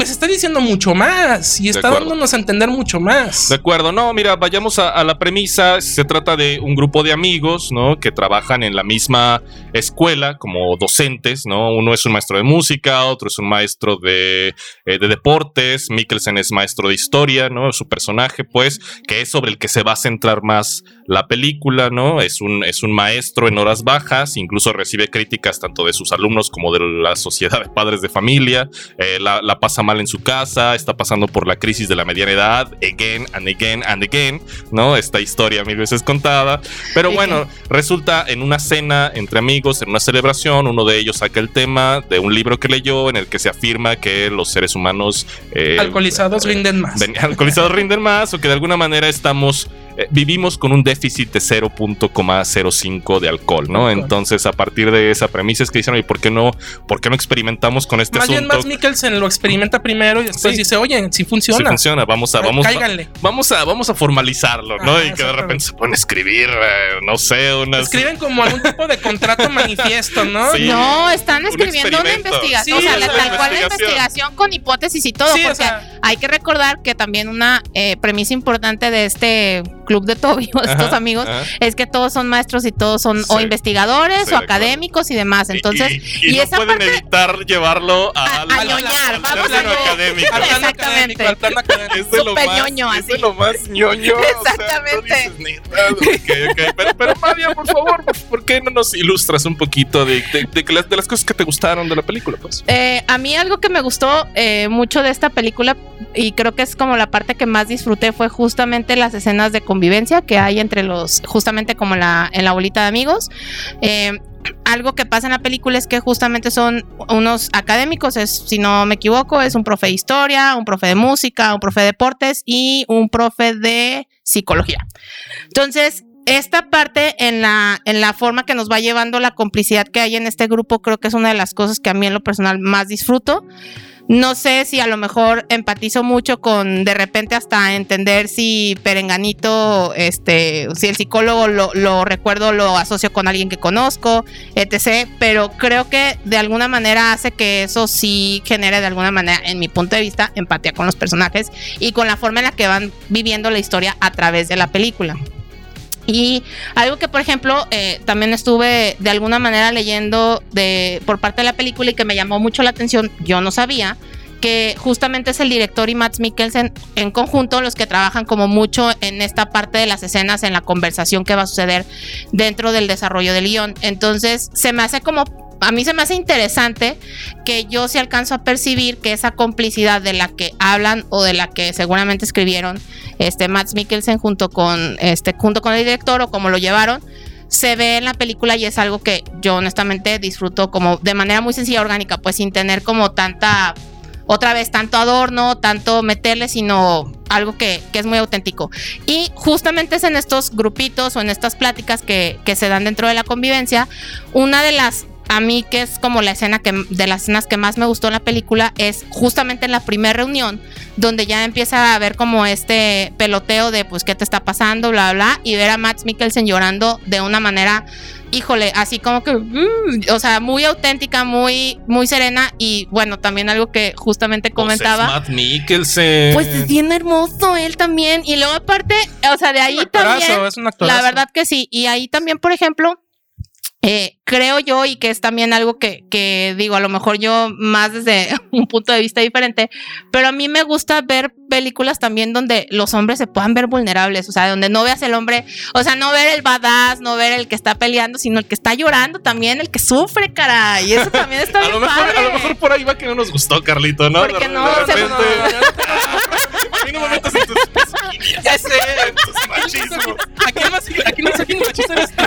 pues está diciendo mucho más y está dándonos a entender mucho más. De acuerdo, no, mira, vayamos a, a la premisa. Se trata de un grupo de amigos, ¿no? Que trabajan en la misma escuela como docentes, ¿no? Uno es un maestro de música, otro es un maestro de, eh, de deportes, Mikkelsen es maestro de historia, ¿no? Su personaje, pues, que es sobre el que se va a centrar más la película, ¿no? Es un, es un maestro en horas bajas, incluso recibe críticas tanto de sus alumnos como de la sociedad de padres de familia, eh, la, la pasa mal en su casa, está pasando por la crisis de la mediana edad, again and again and again, ¿no? Esta historia mil veces contada, pero bueno, resulta en una cena entre amigos, en una celebración, uno de ellos saca el tema de un libro que leyó en el que se afirma que los seres humanos... eh, Alcoholizados rinden más. ven- alcoholizados rinden más o que de alguna manera estamos eh, vivimos con un déficit de 0.05 de alcohol, ¿no? Alcohol. Entonces, a partir de esa premisa es que dicen, ¿y por qué no, por qué no experimentamos con este Más bien, asunto? Max Mikkelsen lo experimenta primero y después Sí. dice, oye, si Sí funciona. funciona, vamos a, vamos, cáiganle. vamos a, vamos a formalizarlo, ¿no? Ah, y que de repente se pone a escribir, eh, no sé, unas. Escriben como algún tipo de contrato manifiesto, ¿no? Sí. No, están Un escribiendo una investigación, Sí, o sea, la- tal cual la investigación. con hipótesis y todo, Sí, o porque sea- hay que recordar que también una eh, premisa importante de este club de Toby, o estos Ajá, amigos, ajá. es que todos son maestros y todos son o Sí, investigadores estoy o de académicos y demás. Entonces, y, y y no esa pueden parte- evitar llevarlo A- a al- ñoñar, al vamos a término ñoñar. académico. Al plano Exactamente. académico, al plano académico. Es de lo más, ñoño, es de así. lo más ñoño. o sea, Exactamente. dices, "Neta, ok, ok". Pero, pero María, por favor, ¿por, por qué no nos ilustras un poquito de, de- de que las, de las cosas que te gustaron de la película? Pues? Eh, a mí algo que me gustó eh, mucho de esta película y creo que es como la parte que más disfruté fue justamente las escenas de convivencia que hay entre los, justamente como la, en la bolita de amigos. Eh, algo que pasa en la película es que justamente son unos académicos, es, si no me equivoco, es un profe de historia, un profe de música, un profe de deportes y un profe de psicología. Entonces, esta parte en la, en la forma que nos va llevando la complicidad que hay en este grupo, creo que es una de las cosas que a mí en lo personal más disfruto. No sé si a lo mejor empatizo mucho con de repente hasta entender si Perenganito, este, si el psicólogo lo, lo recuerdo, lo asocio con alguien que conozco, etc. Pero creo que de alguna manera hace que eso sí genere de alguna manera, en mi punto de vista, empatía con los personajes y con la forma en la que van viviendo la historia a través de la película. Y algo que, por ejemplo, eh, también estuve de alguna manera leyendo de, por parte de la película y que me llamó mucho la atención, yo no sabía, que justamente es el director y Matt Mikkelsen en conjunto los que trabajan como mucho en esta parte de las escenas, en la conversación que va a suceder dentro del desarrollo del guion. Entonces, se me hace como a mí se me hace interesante que yo sí alcanzo a percibir que esa complicidad de la que hablan o de la que seguramente escribieron este Matt Mikkelsen junto con este junto con el director o como lo llevaron se ve en la película y es algo que yo honestamente disfruto como de manera muy sencilla orgánica pues sin tener como tanta otra vez tanto adorno, tanto meterle, sino algo que, que, es muy auténtico. Y justamente es en estos grupitos o en estas pláticas que, que se dan dentro de la convivencia, una de las a mí que es como la escena que de las escenas que más me gustó en la película es justamente en la primera reunión donde ya empieza a ver como este peloteo de pues qué te está pasando bla bla, y ver a Max Mikkelsen llorando de una manera híjole así como que mm, o sea muy auténtica muy muy serena y bueno también algo que justamente comentaba. Matt Mikkelsen. Pues es bien hermoso él también y luego aparte o sea de ahí un actorazo, también es un la verdad que sí y ahí también por ejemplo eh, creo yo, y que es también algo que, que, digo, a lo mejor yo más desde un punto de vista diferente, pero a mí me gusta ver películas también donde los hombres se puedan ver vulnerables, o sea, donde no veas el hombre, o sea, no ver el badass, no ver el que está peleando, sino el que está llorando también, el que sufre, cara, y eso también está a bien lo mejor, padre. A lo mejor por ahí va que no nos gustó, Carlito, ¿no? Porque no, de se- repente, no, a mí no me metas en tus misoginías, Ya sé. en tus machismos. Aquí no sé aquí quién machista eres tú.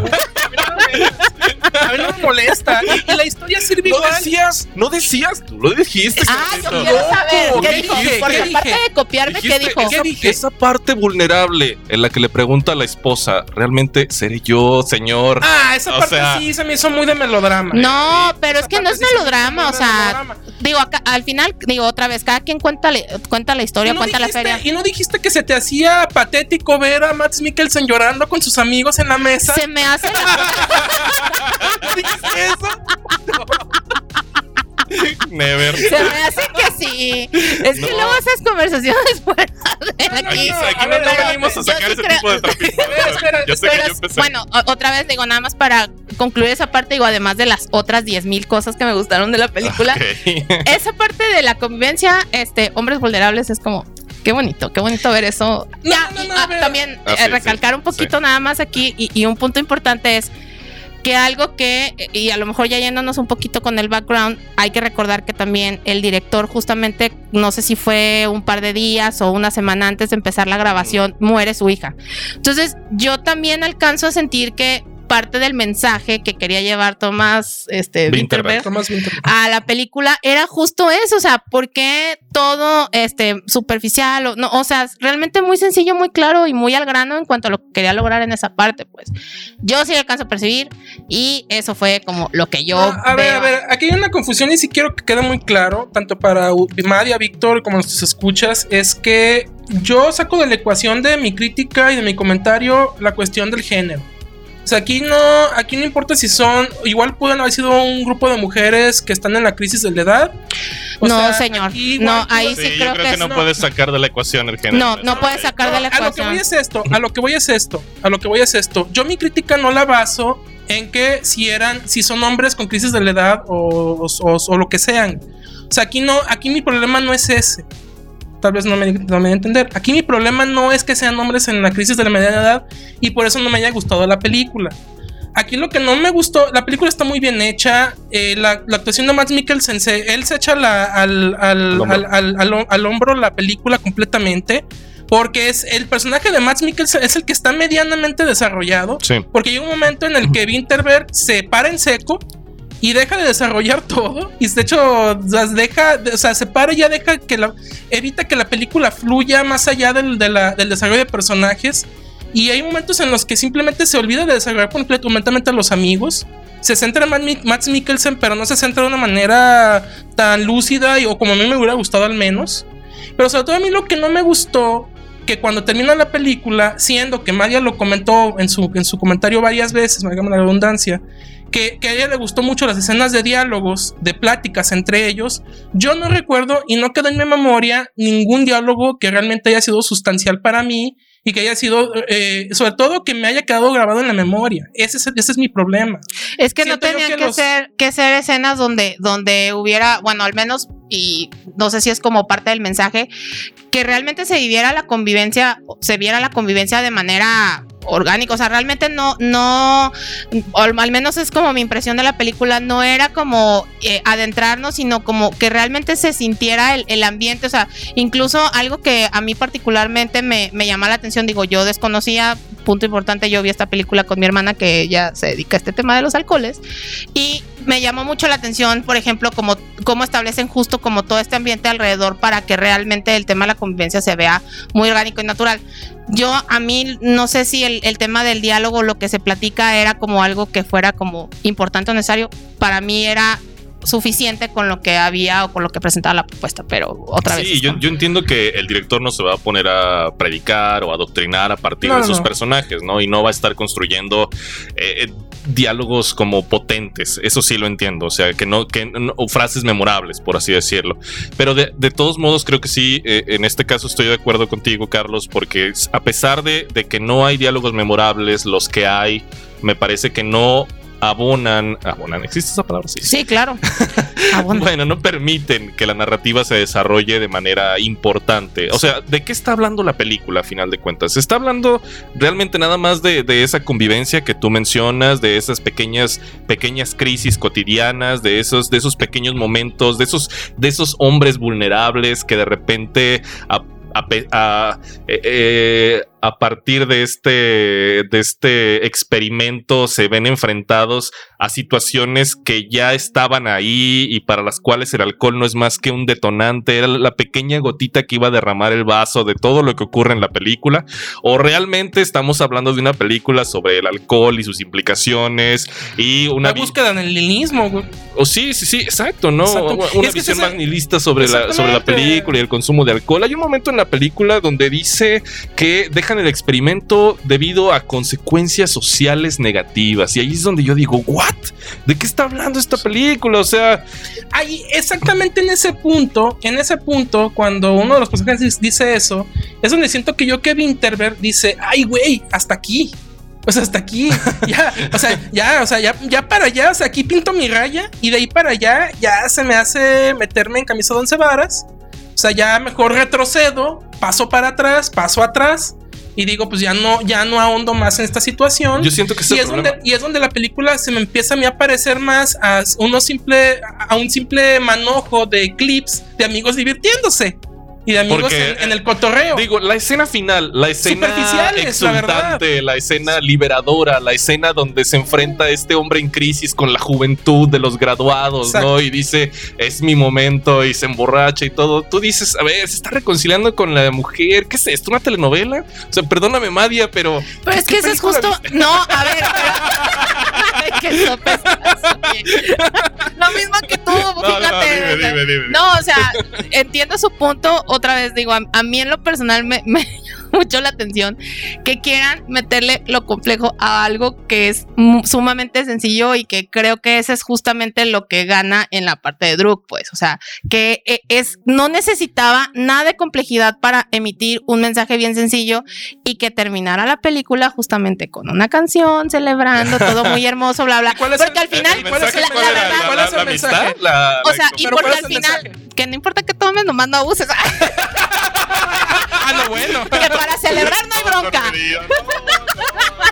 Mí no me molesta. Y, y la historia sirve No igual. decías, no decías, tú lo dijiste. Ah, yo quiero saber, ¿qué ¿qué dijo? dije? Porque ¿Qué aparte dije? de copiarme, ¿qué dijo? ¿Qué esa, dije? esa parte vulnerable en la que le pregunta a la esposa, ¿realmente seré yo, señor? Ah, esa O parte sea- sí se me hizo muy de melodrama. No, pero Esa es que no es melodrama, o sea, digo, acá, al final, digo otra vez, cada quien cuenta, la- cuenta la historia, ¿Y no cuenta la feria. Y no dijiste que se te hacía patético ver a Max Mikkelsen llorando con sus amigos en la mesa. Se me hace ¿No dijiste eso? Never. Se me hace que sí. Es que luego esas conversaciones fuera de aquí. Aquí, aquí a no, ver, no pero venimos a sacar sí ese creo- tipo de trapitos. bueno, otra vez digo, nada más para concluir esa parte, digo, además de las otras 10.000 cosas que me gustaron de la película, esa parte de la convivencia, este, hombres vulnerables es como, qué bonito, qué bonito ver eso. No, Ya, no, y, no, ah, también Ah, eh, sí, recalcar sí, un poquito nada más aquí y, y un punto importante es que algo que, eh, y a lo mejor ya yéndonos un poquito con el background, hay que recordar que también el director justamente, no sé si fue un par de días o una semana antes de empezar la grabación, muere su hija. Entonces yo también alcanzo a sentir que parte del mensaje que quería llevar Tomás este, Winterberg. Tomás a la película era justo eso, o sea, ¿por qué todo este superficial o no, o sea, realmente muy sencillo, muy claro y muy al grano en cuanto a lo que quería lograr en esa parte, pues. Yo sí alcanzo a percibir y eso fue como lo que yo Ah, a ver, a ver, aquí hay una confusión y sí quiero que quede muy claro, tanto para Madia, Víctor, como nuestros escuchas, es que yo saco de la ecuación de mi crítica y de mi comentario la cuestión del género. O sea, aquí no, aquí no importa si son, igual pueden haber sido un grupo de mujeres que están en la crisis de la edad. O No, sea, señor. aquí No, igual ahí sí Sí, yo creo creo que que no es- puedes sacar de la ecuación el género. No, no puedes sacar de la a lo que voy ecuación. es esto, a lo que voy es esto, a lo que voy es esto. Yo mi crítica no la baso en que si eran, si son hombres con crisis de la edad o, o- o lo que sean. O sea, aquí no, aquí mi problema no es ese. Tal vez no me, no me voy a entender. Aquí mi problema no es que sean hombres en la crisis de la mediana edad y por eso no me haya gustado la película. Aquí lo que no me gustó, la película está muy bien hecha. eh, la, la actuación de Matt Mikkelsen, se- él se echa la- al, al- Al hombro. al- hombro la película completamente. Porque es el personaje de Matt Mikkelsen es el que está medianamente desarrollado. Sí. Porque llega un momento en el que Winterberg se para en seco y deja de desarrollar todo. Y de hecho, las deja, o sea, se para y ya deja que la. evita que la película fluya más allá del, del desarrollo de personajes. Y hay momentos en los que simplemente se olvida de desarrollar completamente a los amigos. Se centra en Mads Mikkelsen, pero no se centra de una manera tan lúcida o como a mí me hubiera gustado al menos. Pero sobre todo a mí lo que no me gustó, que cuando termina la película, siendo que María lo comentó en su, en su comentario varias veces, me la redundancia, que, que a ella le gustó mucho las escenas de diálogos, de pláticas entre ellos, yo no recuerdo y no quedó en mi memoria ningún diálogo que realmente haya sido sustancial para mí y que haya sido, eh, sobre todo que me haya quedado grabado en la memoria. Ese es, ese es mi problema. Es que no Siento tenían que que, los- ser, que ser escenas donde, donde hubiera, bueno, al menos, y no sé si es como parte del mensaje, que realmente se viviera la convivencia, se viera la convivencia de manera orgánica. O sea, realmente no, no, al menos es como mi impresión de la película, no era como eh, adentrarnos, sino como que realmente se sintiera el, el ambiente. O sea, incluso algo que a mí particularmente me, me llama la atención, digo, yo desconocía, punto importante, yo vi esta película con mi hermana que ella se dedica a este tema de los alcoholes y me llamó mucho la atención, por ejemplo, como cómo establecen justo como todo este ambiente alrededor para que realmente el tema de la convivencia se vea muy orgánico y natural. Yo a mí no sé si el, el tema del diálogo, lo que se platica era como algo que fuera como importante o necesario. Para mí era suficiente con lo que había o con lo que presentaba la propuesta, pero otra vez. Sí, yo, entiendo que el director no se va a poner a predicar o a adoctrinar a partir No, de sus no. personajes, ¿no? Y no va a estar construyendo eh, eh, diálogos como potentes. Eso sí lo entiendo. O sea, que no, que no- o frases memorables, por así decirlo. Pero de, de todos modos, creo que sí, eh, en este caso estoy de acuerdo contigo, Carlos, porque a pesar de, de que no hay diálogos memorables, los que hay, me parece que no abonan, abonan, ¿existe esa palabra? Sí. Sí, claro. Bueno. No permiten que la narrativa se desarrolle de manera importante. O sea, ¿de qué está hablando la película a final de cuentas? Está hablando realmente nada más de, de esa convivencia que tú mencionas, de esas pequeñas, pequeñas crisis cotidianas, de esos, de esos pequeños momentos, de esos, de esos hombres vulnerables que de repente a, a pe- a- eh, eh, a partir de este, de este experimento se ven enfrentados a situaciones que ya estaban ahí y para las cuales el alcohol no es más que un detonante, era la pequeña gotita que iba a derramar el vaso de todo lo que ocurre en la película, o realmente estamos hablando de una película sobre el alcohol y sus implicaciones y una La búsqueda en el nihilismo, güey. o sí, sí, sí, exacto, ¿no? Exacto. Una Es visión más nihilista sobre la, sobre la película y el consumo de alcohol. Hay un momento en la película donde dice que dejan dejan el experimento debido a consecuencias sociales negativas. Y ahí es donde yo digo, ¿what? ¿De qué está hablando esta película? O sea, Ahí, exactamente en ese punto, en ese punto, cuando uno de los personajes dice eso, es donde siento que yo que Winterberg dice, ay, güey, hasta aquí. Pues hasta aquí, ya, o sea, ya, o sea, ya, ya para allá, o sea, aquí pinto mi raya y de ahí para allá ya se me hace meterme en camisa de once varas. O sea, ya mejor retrocedo, paso para atrás, paso atrás y digo, pues ya no, ya no ahondo más en esta situación. yo siento que y es es, el problema. donde, y es donde la película se me empieza a mí a parecer más a, uno simple, a un simple manojo de clips de amigos divirtiéndose y de amigos Porque, en, en el cotorreo. Digo, la escena final, la escena la exultante, la, escena liberadora, la escena donde se enfrenta este hombre en crisis con la juventud de los graduados, Exacto. ¿no? Y dice, es mi momento y se emborracha y todo. Tú dices, a ver, se está reconciliando con la mujer. ¿Qué es esto? ¿Una telenovela? O sea, perdóname, Madia, pero. Pero es ¿qué que ese es justo. viste? No, a ver. pero- Qué sopes. Lo mismo que tú, No, no, fíjate. dime, dime, dime. No, o sea, entiendo su punto. Otra vez digo, a, a mí en lo personal me, me mucho la atención que quieran meterle lo complejo a algo que es sumamente sencillo y que creo que ese es justamente lo que gana en la parte de Druk, pues. O sea, que eh, es no necesitaba nada de complejidad para emitir un mensaje bien sencillo y que terminara la película justamente con una canción celebrando todo muy hermoso, bla, bla. ¿Cuál es Porque el- al final, ¿El mensaje la- cuál la era? verdad, ¿La- ¿cuál la- es el la mensaje? La- o sea, y porque ¿cuál al final, mensaje? que no importa que tomen, nos manda buses. Ah, no, bueno. que para celebrar no hay bronca.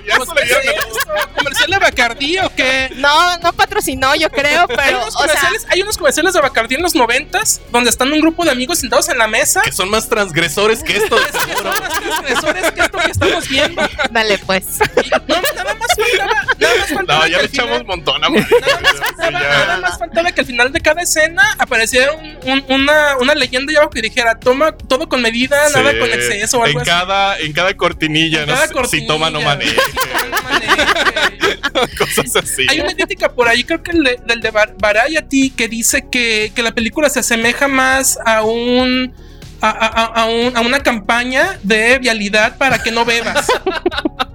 ya Pues. ¿Comercial de Bacardí o qué? No, no patrocinó, yo creo, Hay pero, unos, o sea, comerciales, hay unos comerciales de Bacardí en los noventas donde están un grupo de amigos sentados en la mesa. que son más transgresores que esto. que son más transgresores que esto que estamos viendo. dale pues. No, nada más faltaba, nada más faltaba No, ya le al final- echamos montón a María. Nada más, faltaba, nada más faltaba que al final de cada escena apareciera un- un- una, una leyenda y abajo que dijera toma todo con medida, nada Sí, con exceso o algo en así. Cada, en cada cortinilla, En ¿no? cada Si cortinilla. toma, no maneje. Si toma, no maneje. Cosas así. Hay una crítica por ahí, creo que el de- del de Bar- Variety, que dice que, que la película se asemeja más a un. A, a- a- a un- a una campaña de vialidad para que no bebas.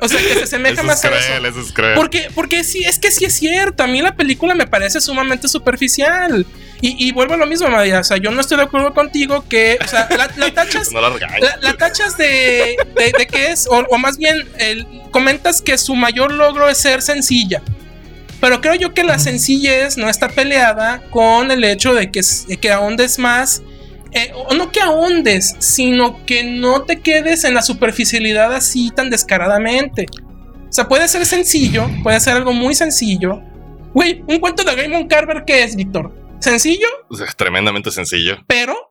O sea, que se asemeja más a eso. eso es cruel. Porque, porque sí, es que sí es cierto. A mí la película me parece sumamente superficial. Y, y vuelvo a lo mismo, María. O sea, yo no estoy de acuerdo contigo que. O sea, la, la tachas. No la. La, la tachas de, de, de que es, o, o más bien, el- comentas que su mayor logro es ser sencilla. Pero creo yo que la sencillez no está peleada con el hecho de que, que ahondes más. Eh, no que ahondes, sino que no te quedes en la superficialidad así tan descaradamente. O sea, puede ser sencillo, puede ser algo muy sencillo. Güey, un cuento de Raymond Carver, ¿qué es, Víctor? Sencillo, es tremendamente sencillo, pero,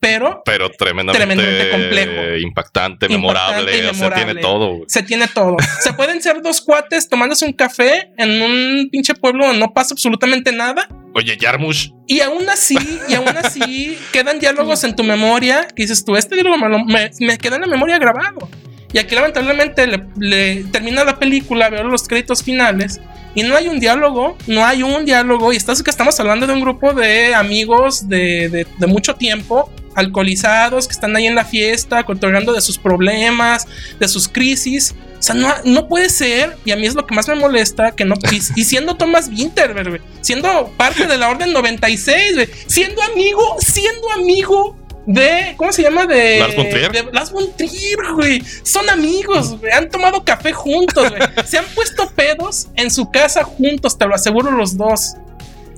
pero pero tremendamente, Tremendamente complejo. impactante, Impactante memorable. y O memorable. tiene todo. se tiene todo. Se pueden ser dos cuates tomándose un café en un pinche pueblo donde no pasa absolutamente nada. Oye, Yarmush, Y aún así, y aún así, quedan diálogos en tu memoria que dices tú, este diálogo me, me- me queda en la memoria grabado. Y aquí lamentablemente le, le termina la película, veo los créditos finales y no hay un diálogo, no hay un diálogo y estás que estamos hablando de un grupo de amigos de, de- de mucho tiempo, alcoholizados, que están ahí en la fiesta, cotorreando de sus problemas, de sus crisis. O sea, no, no puede ser, y a mí es lo que más me molesta, que no, y, y siendo Thomas Winterberg, güey, siendo parte de la Orden 96, güey, siendo amigo, siendo amigo de, ¿cómo se llama? De Lars von Trier. de Lars von Trier, güey. Son amigos, güey. Han tomado café juntos, güey. Se han puesto pedos en su casa juntos, te lo aseguro los dos.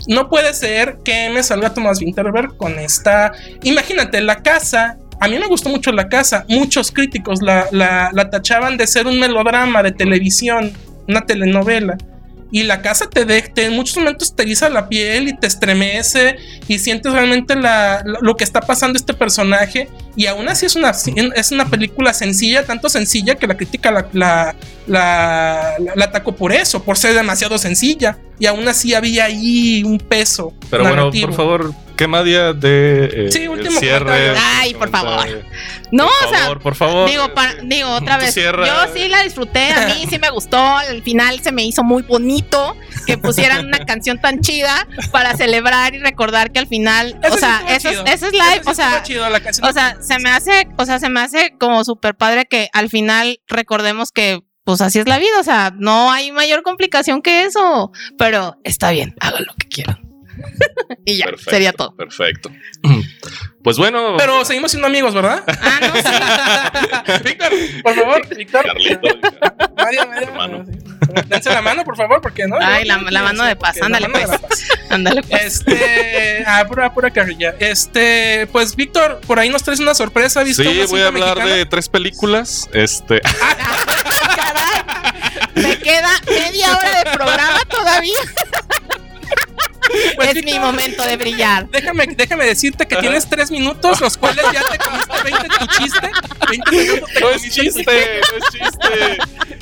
No puede ser que me salga Thomas Winterberg con esta. Imagínate, la casa. A mí me gustó mucho la casa. Muchos críticos la, la- la tachaban de ser un melodrama de televisión, una telenovela. Y la casa te, de- te- en muchos momentos te eriza la piel y te estremece y sientes realmente la- lo que está pasando este personaje. Y aún así es una, es una película sencilla, tanto sencilla que la crítica la, la, la, atacó por eso, por ser demasiado sencilla. Y aún así había ahí un peso. pero bueno, por favor, ¿qué Madia de eh, Sí, último cierre? Ay, por favor. No, por o sea, favor, por favor. Digo, para- digo otra vez. cierra. Yo sí la disfruté, a mí sí me gustó. El final se me hizo muy bonito. que pusieran una canción tan chida para celebrar y recordar que al final, Eso o sí sea, estuvo eso, es- eso es live, Eso sí o sea, estuvo chido, la canción o sea, se me hace, o sea, se me hace como súper padre que al final recordemos que pues así es la vida, o sea, no hay mayor complicación que eso, pero está bien, hagan lo que quieran. y ya, Perfecto, sería todo. Perfecto. Pues bueno. Pero seguimos siendo amigos, ¿verdad? Ah, no, sí. Víctor, por favor, Víctor. Carlito, Mario, Mario, Hermano. Dense la mano, por favor, porque no. Ay, la- no, la no, mano de paz, ándale, la mano de pues. paz. Ándale, pues. Este, ah, pura, pura carrilla. Este, pues Víctor, por ahí nos traes una sorpresa, ¿viste? Sí, una voy a hablar mexicana? de tres películas. Este, Caray, me queda media hora de programa todavía. Pues, es mi momento de brillar. Déjame, déjame decirte que tienes tres minutos, los cuales ya te comiste 20 tu chiste. 20 minutos te no es chiste, no es chiste.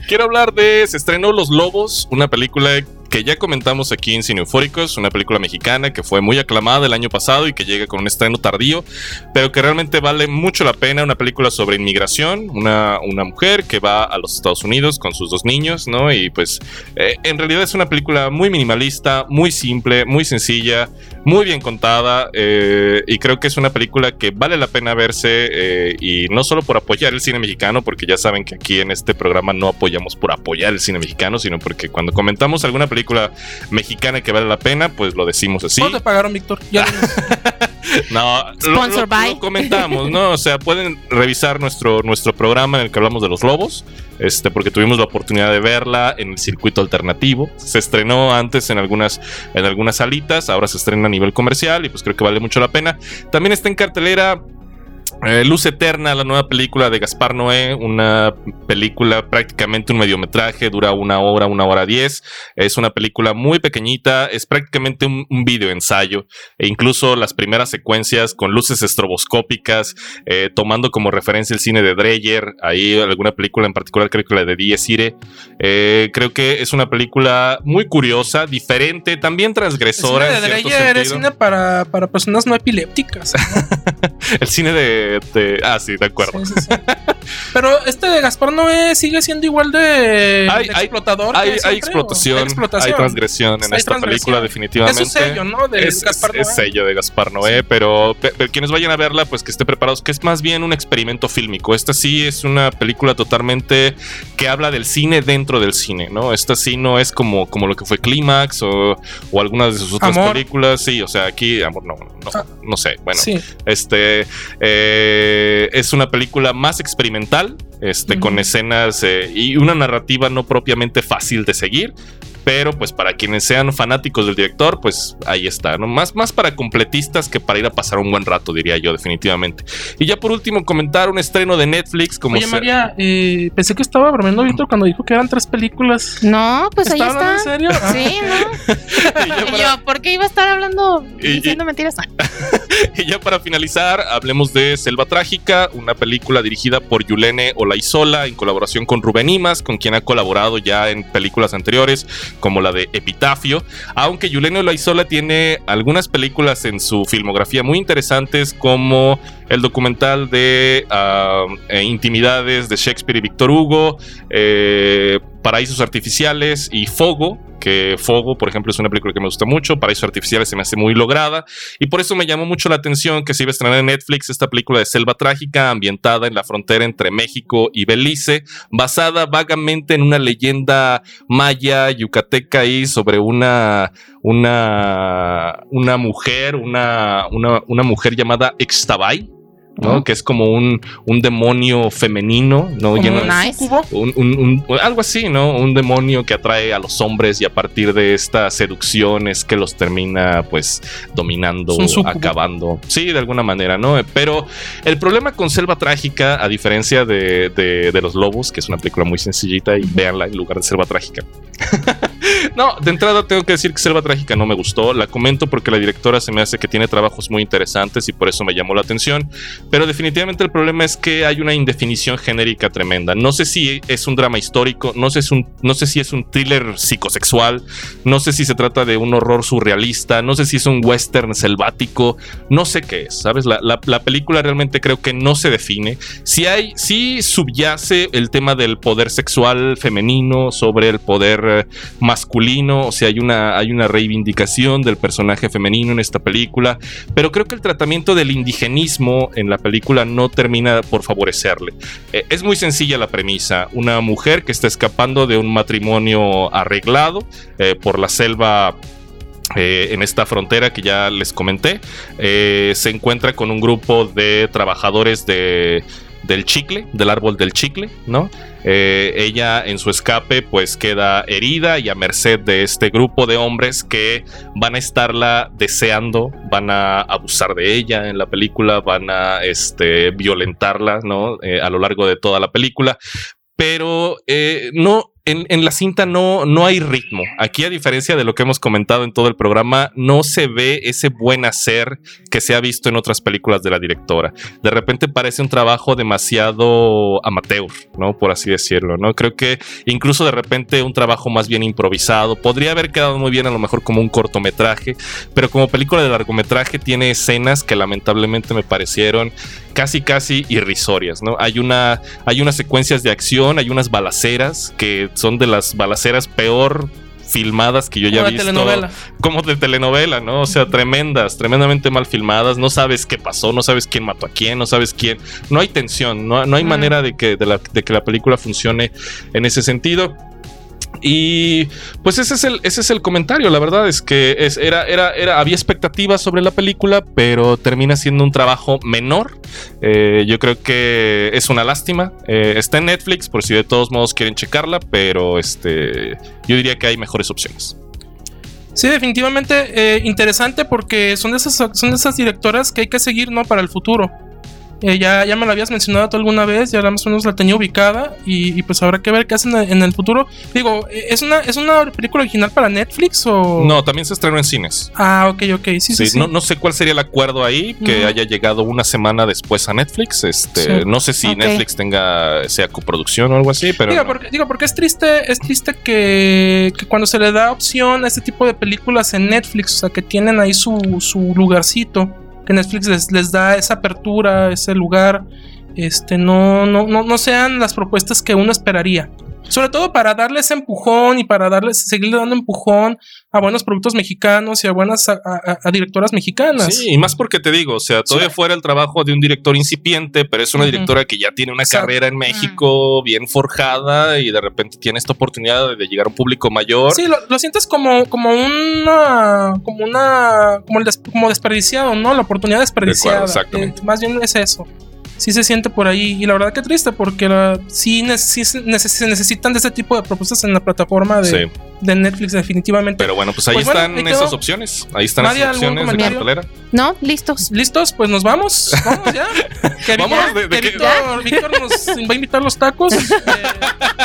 Quiero hablar de Se estrenó Los Lobos, una película que ya comentamos aquí en Cine Eufóricos, una película mexicana que fue muy aclamada el año pasado y que llega con un estreno tardío, pero que realmente vale mucho la pena. Una película sobre inmigración, una, una mujer que va a los Estados Unidos con sus dos niños, ¿no? Y pues eh, en realidad es una película muy minimalista, muy simple, muy sencilla, muy bien contada eh, y creo que es una película que vale la pena verse eh, y no solo por apoyar el cine mexicano, porque ya saben que aquí en este programa no apoyamos por apoyar el cine mexicano, sino porque cuando comentamos alguna película mexicana que vale la pena, pues lo decimos así. ¿Cuánto pagaron, Víctor? Ya No, lo- Sponsor lo, by. lo comentamos, ¿no? O sea, pueden revisar nuestro, nuestro programa en el que hablamos de los lobos, este, porque tuvimos la oportunidad de verla en el circuito alternativo. Se estrenó antes en algunas, en algunas salitas, ahora se estrena a nivel comercial y pues creo que vale mucho la pena. También está en cartelera eh, Luz Eterna, la nueva película de Gaspar Noé, una película prácticamente un mediometraje, dura una hora, una hora diez. Es una película muy pequeñita, es prácticamente un, un video ensayo, e incluso las primeras secuencias con luces estroboscópicas, eh, tomando como referencia el cine de Dreyer, ahí alguna película en particular, creo que la de Diez Irae. Eh, creo que es una película muy curiosa, diferente, también El transgresora. cine en de Dreyer es cine para, para personas no epilépticas. El cine de, de- Ah, sí, de acuerdo. Sí, sí, sí. Pero este de Gaspar Noé sigue siendo igual de, Hay- de hay- explotador. Hay, explotación, Hay explotación. hay transgresión en esta transgresión. película, definitivamente. Es un sello, ¿no? De es, Gaspar Noé. es sello de Gaspar Noé, pero, pe- pero quienes vayan a verla, pues que estén preparados, que es más bien un experimento fílmico. Esta sí es una película totalmente que habla del cine dentro del cine, ¿no? Esta sí no es como, como lo que fue Clímax o, o algunas de sus otras Amor. películas. Sí, o sea, aquí, amor, no, no, Ah. no sé. Bueno, este eh, es una película más experimental, este, con escenas eh, y una narrativa no propiamente fácil de seguir. Pero pues para quienes sean fanáticos del director, pues ahí está, ¿no? Más, más para completistas que para ir a pasar un buen rato, diría yo, definitivamente. Y ya por último, comentar un estreno de Netflix como Oye, María, eh, pensé que estaba bromeando Víctor cuando dijo que eran tres películas. No, pues ahí ¿Está en serio? Ah. Sí, ¿no? Y ya Y para- yo, ¿por qué iba a estar hablando Y- diciendo mentiras? Y ya para finalizar, hablemos de Selva Trágica, una película dirigida por Yulene Olaizola en colaboración con Rubén Imas, con quien ha colaborado ya en películas anteriores, como la de Epitafio. Aunque Yulene Olaizola tiene algunas películas en su filmografía muy interesantes, como el documental de ah, eh, Intimidades de Shakespeare y Víctor Hugo, eh, Paraísos Artificiales y Fogo, que Fogo, por ejemplo, es una película que me gusta mucho, Paraísos Artificiales se me hace muy lograda, y por eso me llamó mucho la atención que se iba a estrenar en Netflix esta película de Selva Trágica, ambientada en la frontera entre México y Belice, basada vagamente en una leyenda maya, yucateca y sobre una, una, una mujer, una, una, una mujer llamada Ixtabay. ¿No? Que es como un, un demonio femenino, ¿no? Lleno un de- un- un- un- algo así, ¿no? Un demonio que atrae a los hombres y a partir de esta seducción es que los termina pues dominando, acabando. Sí, de alguna manera, ¿no? Pero el problema con Selva Trágica, a diferencia de, de- de Los Lobos, que es una película muy sencillita y véanla en lugar de Selva Trágica. no, de entrada tengo que decir que Selva Trágica no me gustó. La comento porque la directora se me hace que tiene trabajos muy interesantes y por eso me llamó la atención. Pero definitivamente el problema es que hay una indefinición genérica tremenda. No sé si es un drama histórico, no sé, si es un, si thriller psicosexual, no sé si se trata de un horror surrealista, no sé si es un western selvático, no sé qué es, ¿sabes? La, la- la película realmente creo que no se define. Si hay, sí subyace el tema del poder sexual femenino sobre el poder eh, masculino masculino, o sea, hay una, hay una reivindicación del personaje femenino en esta película, pero creo que el tratamiento del indigenismo en la película no termina por favorecerle. Eh, es muy sencilla la premisa, una mujer que está escapando de un matrimonio arreglado eh, por la selva eh, en esta frontera que ya les comenté, se encuentra con un grupo de trabajadores de, del chicle, del árbol del chicle, ¿no? Eh, ella en su escape pues queda herida y a merced de este grupo de hombres que van a estarla deseando, van a abusar de ella en la película, van a este, violentarla, ¿no? Eh, a lo largo de toda la película. Pero eh, no, en, la cinta no, no hay ritmo. Aquí, a diferencia de lo que hemos comentado en todo el programa, no se ve ese buen hacer que se ha visto en otras películas de la directora. De repente parece un trabajo demasiado amateur, ¿no? Por así decirlo, ¿no? Creo que incluso de repente un trabajo más bien improvisado. Podría haber quedado muy bien a lo mejor como un cortometraje, pero como película de largometraje tiene escenas que lamentablemente me parecieron casi casi irrisorias, ¿no? Hay una hay unas secuencias de acción, hay unas balaceras que son de las balaceras peor filmadas que yo ya he visto. telenovela. Como de telenovela, ¿no? O sea, tremendas, tremendamente mal filmadas. No sabes qué pasó, no sabes quién mató a quién, no sabes quién. No hay tensión, no, no hay Mm. manera de que, de, la, de que la película funcione en ese sentido. Y pues ese es el, ese es el comentario. La verdad es que es, era, era, era, había expectativas sobre la película, pero termina siendo un trabajo menor. Eh, yo creo que es una lástima. Eh, está en Netflix, por si de todos modos quieren checarla, pero este, yo diría que hay mejores opciones. Sí, definitivamente eh, interesante porque son de, esas, son esas directoras que hay que seguir, ¿no? Para el futuro. Eh, ya, ya me lo habías mencionado tú alguna vez, ya más o menos la tenía ubicada y, y pues habrá que ver qué hacen en el futuro. Digo, eh, ¿es una, ¿es una película original para Netflix o...? No, también se estrenó en cines. Ah, ok, ok, sí, sí, Sí, sí. No, no sé cuál sería el acuerdo ahí, que haya llegado una semana después a Netflix. Este, Sí. No sé si. Netflix tenga, sea coproducción o algo así, pero... digo, no. porque, digo, porque es triste, es triste que, que cuando se le da opción a este tipo de películas en Netflix, o sea, que tienen ahí su, su lugarcito, que Netflix les, les da esa apertura, ese lugar, este, no, no, no, no sean las propuestas que uno esperaría. Sobre todo para darles empujón y para darles, seguirle dando empujón a buenos productos mexicanos y a buenas a, a- a directoras mexicanas. Sí, y más porque te digo, o sea, todavía fuera el trabajo de un director incipiente, pero es una Ujú. directora que ya tiene una Exacto. carrera en México bien forjada y de repente tiene esta oportunidad de llegar a un público mayor. Sí, lo, lo sientes como, como una. como una. como, des- como desperdiciado, ¿no? La oportunidad desperdiciada. exactamente. Eh, más bien es eso. Sí se siente por ahí. Y la verdad que triste, porque la- sí, se necesitan de ese tipo de propuestas en la plataforma de, Sí. De Netflix, definitivamente. Pero bueno, pues ahí Pues bueno, están ahí esas opciones. Ahí están ¿algún opciones de cartelera. ¿No? Listos. ¿Listos? Pues nos vamos. Vamos ya. Que, Vámonos, Víctor- ¿de- de que? Víctor, Víctor nos va a invitar los tacos. Eh,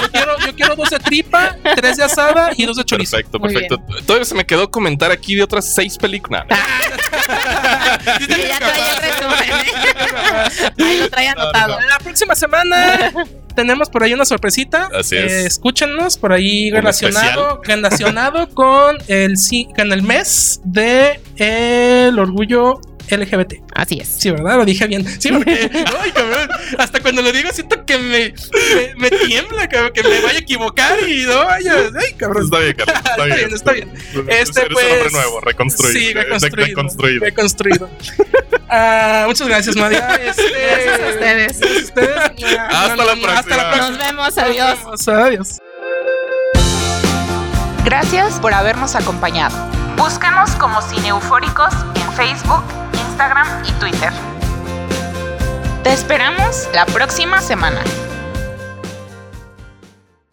yo, quiero, yo quiero dos de tripa, tres de asada y dos de chorizo. Perfecto, perfecto. Todavía se me quedó comentar aquí de otras seis películas. Sí, ya traía el resumen. ¿eh? Ahí lo traía anotado. La próxima semana tenemos por ahí una sorpresita. Así es. Eh, escúchenos por ahí relacionado, relacionado con el con el mes de el orgullo LGBT. Así es. Sí, ¿verdad? Lo dije bien. Sí, porque, ay, cabrón, hasta cuando lo digo siento que me, me, me tiembla, cabrón, que me vaya a equivocar y no vaya. Ay, cabrón. Está bien, Carlos. Está, Está bien. bien, está bien. Eres Este, un hombre pues, nuevo, reconstruido. Sí, reconstruido. deconstruido. Reconstruido. Ah, muchas gracias, María. Este, Gracias a ustedes. Gracias a ustedes. Hasta la próxima. Hasta la próxima. Nos vemos. Adiós. Nos vemos, Adiós. Gracias por habernos acompañado. Búscanos como Cine Eufóricos en Facebook, Y Twitter. Te esperamos la próxima semana.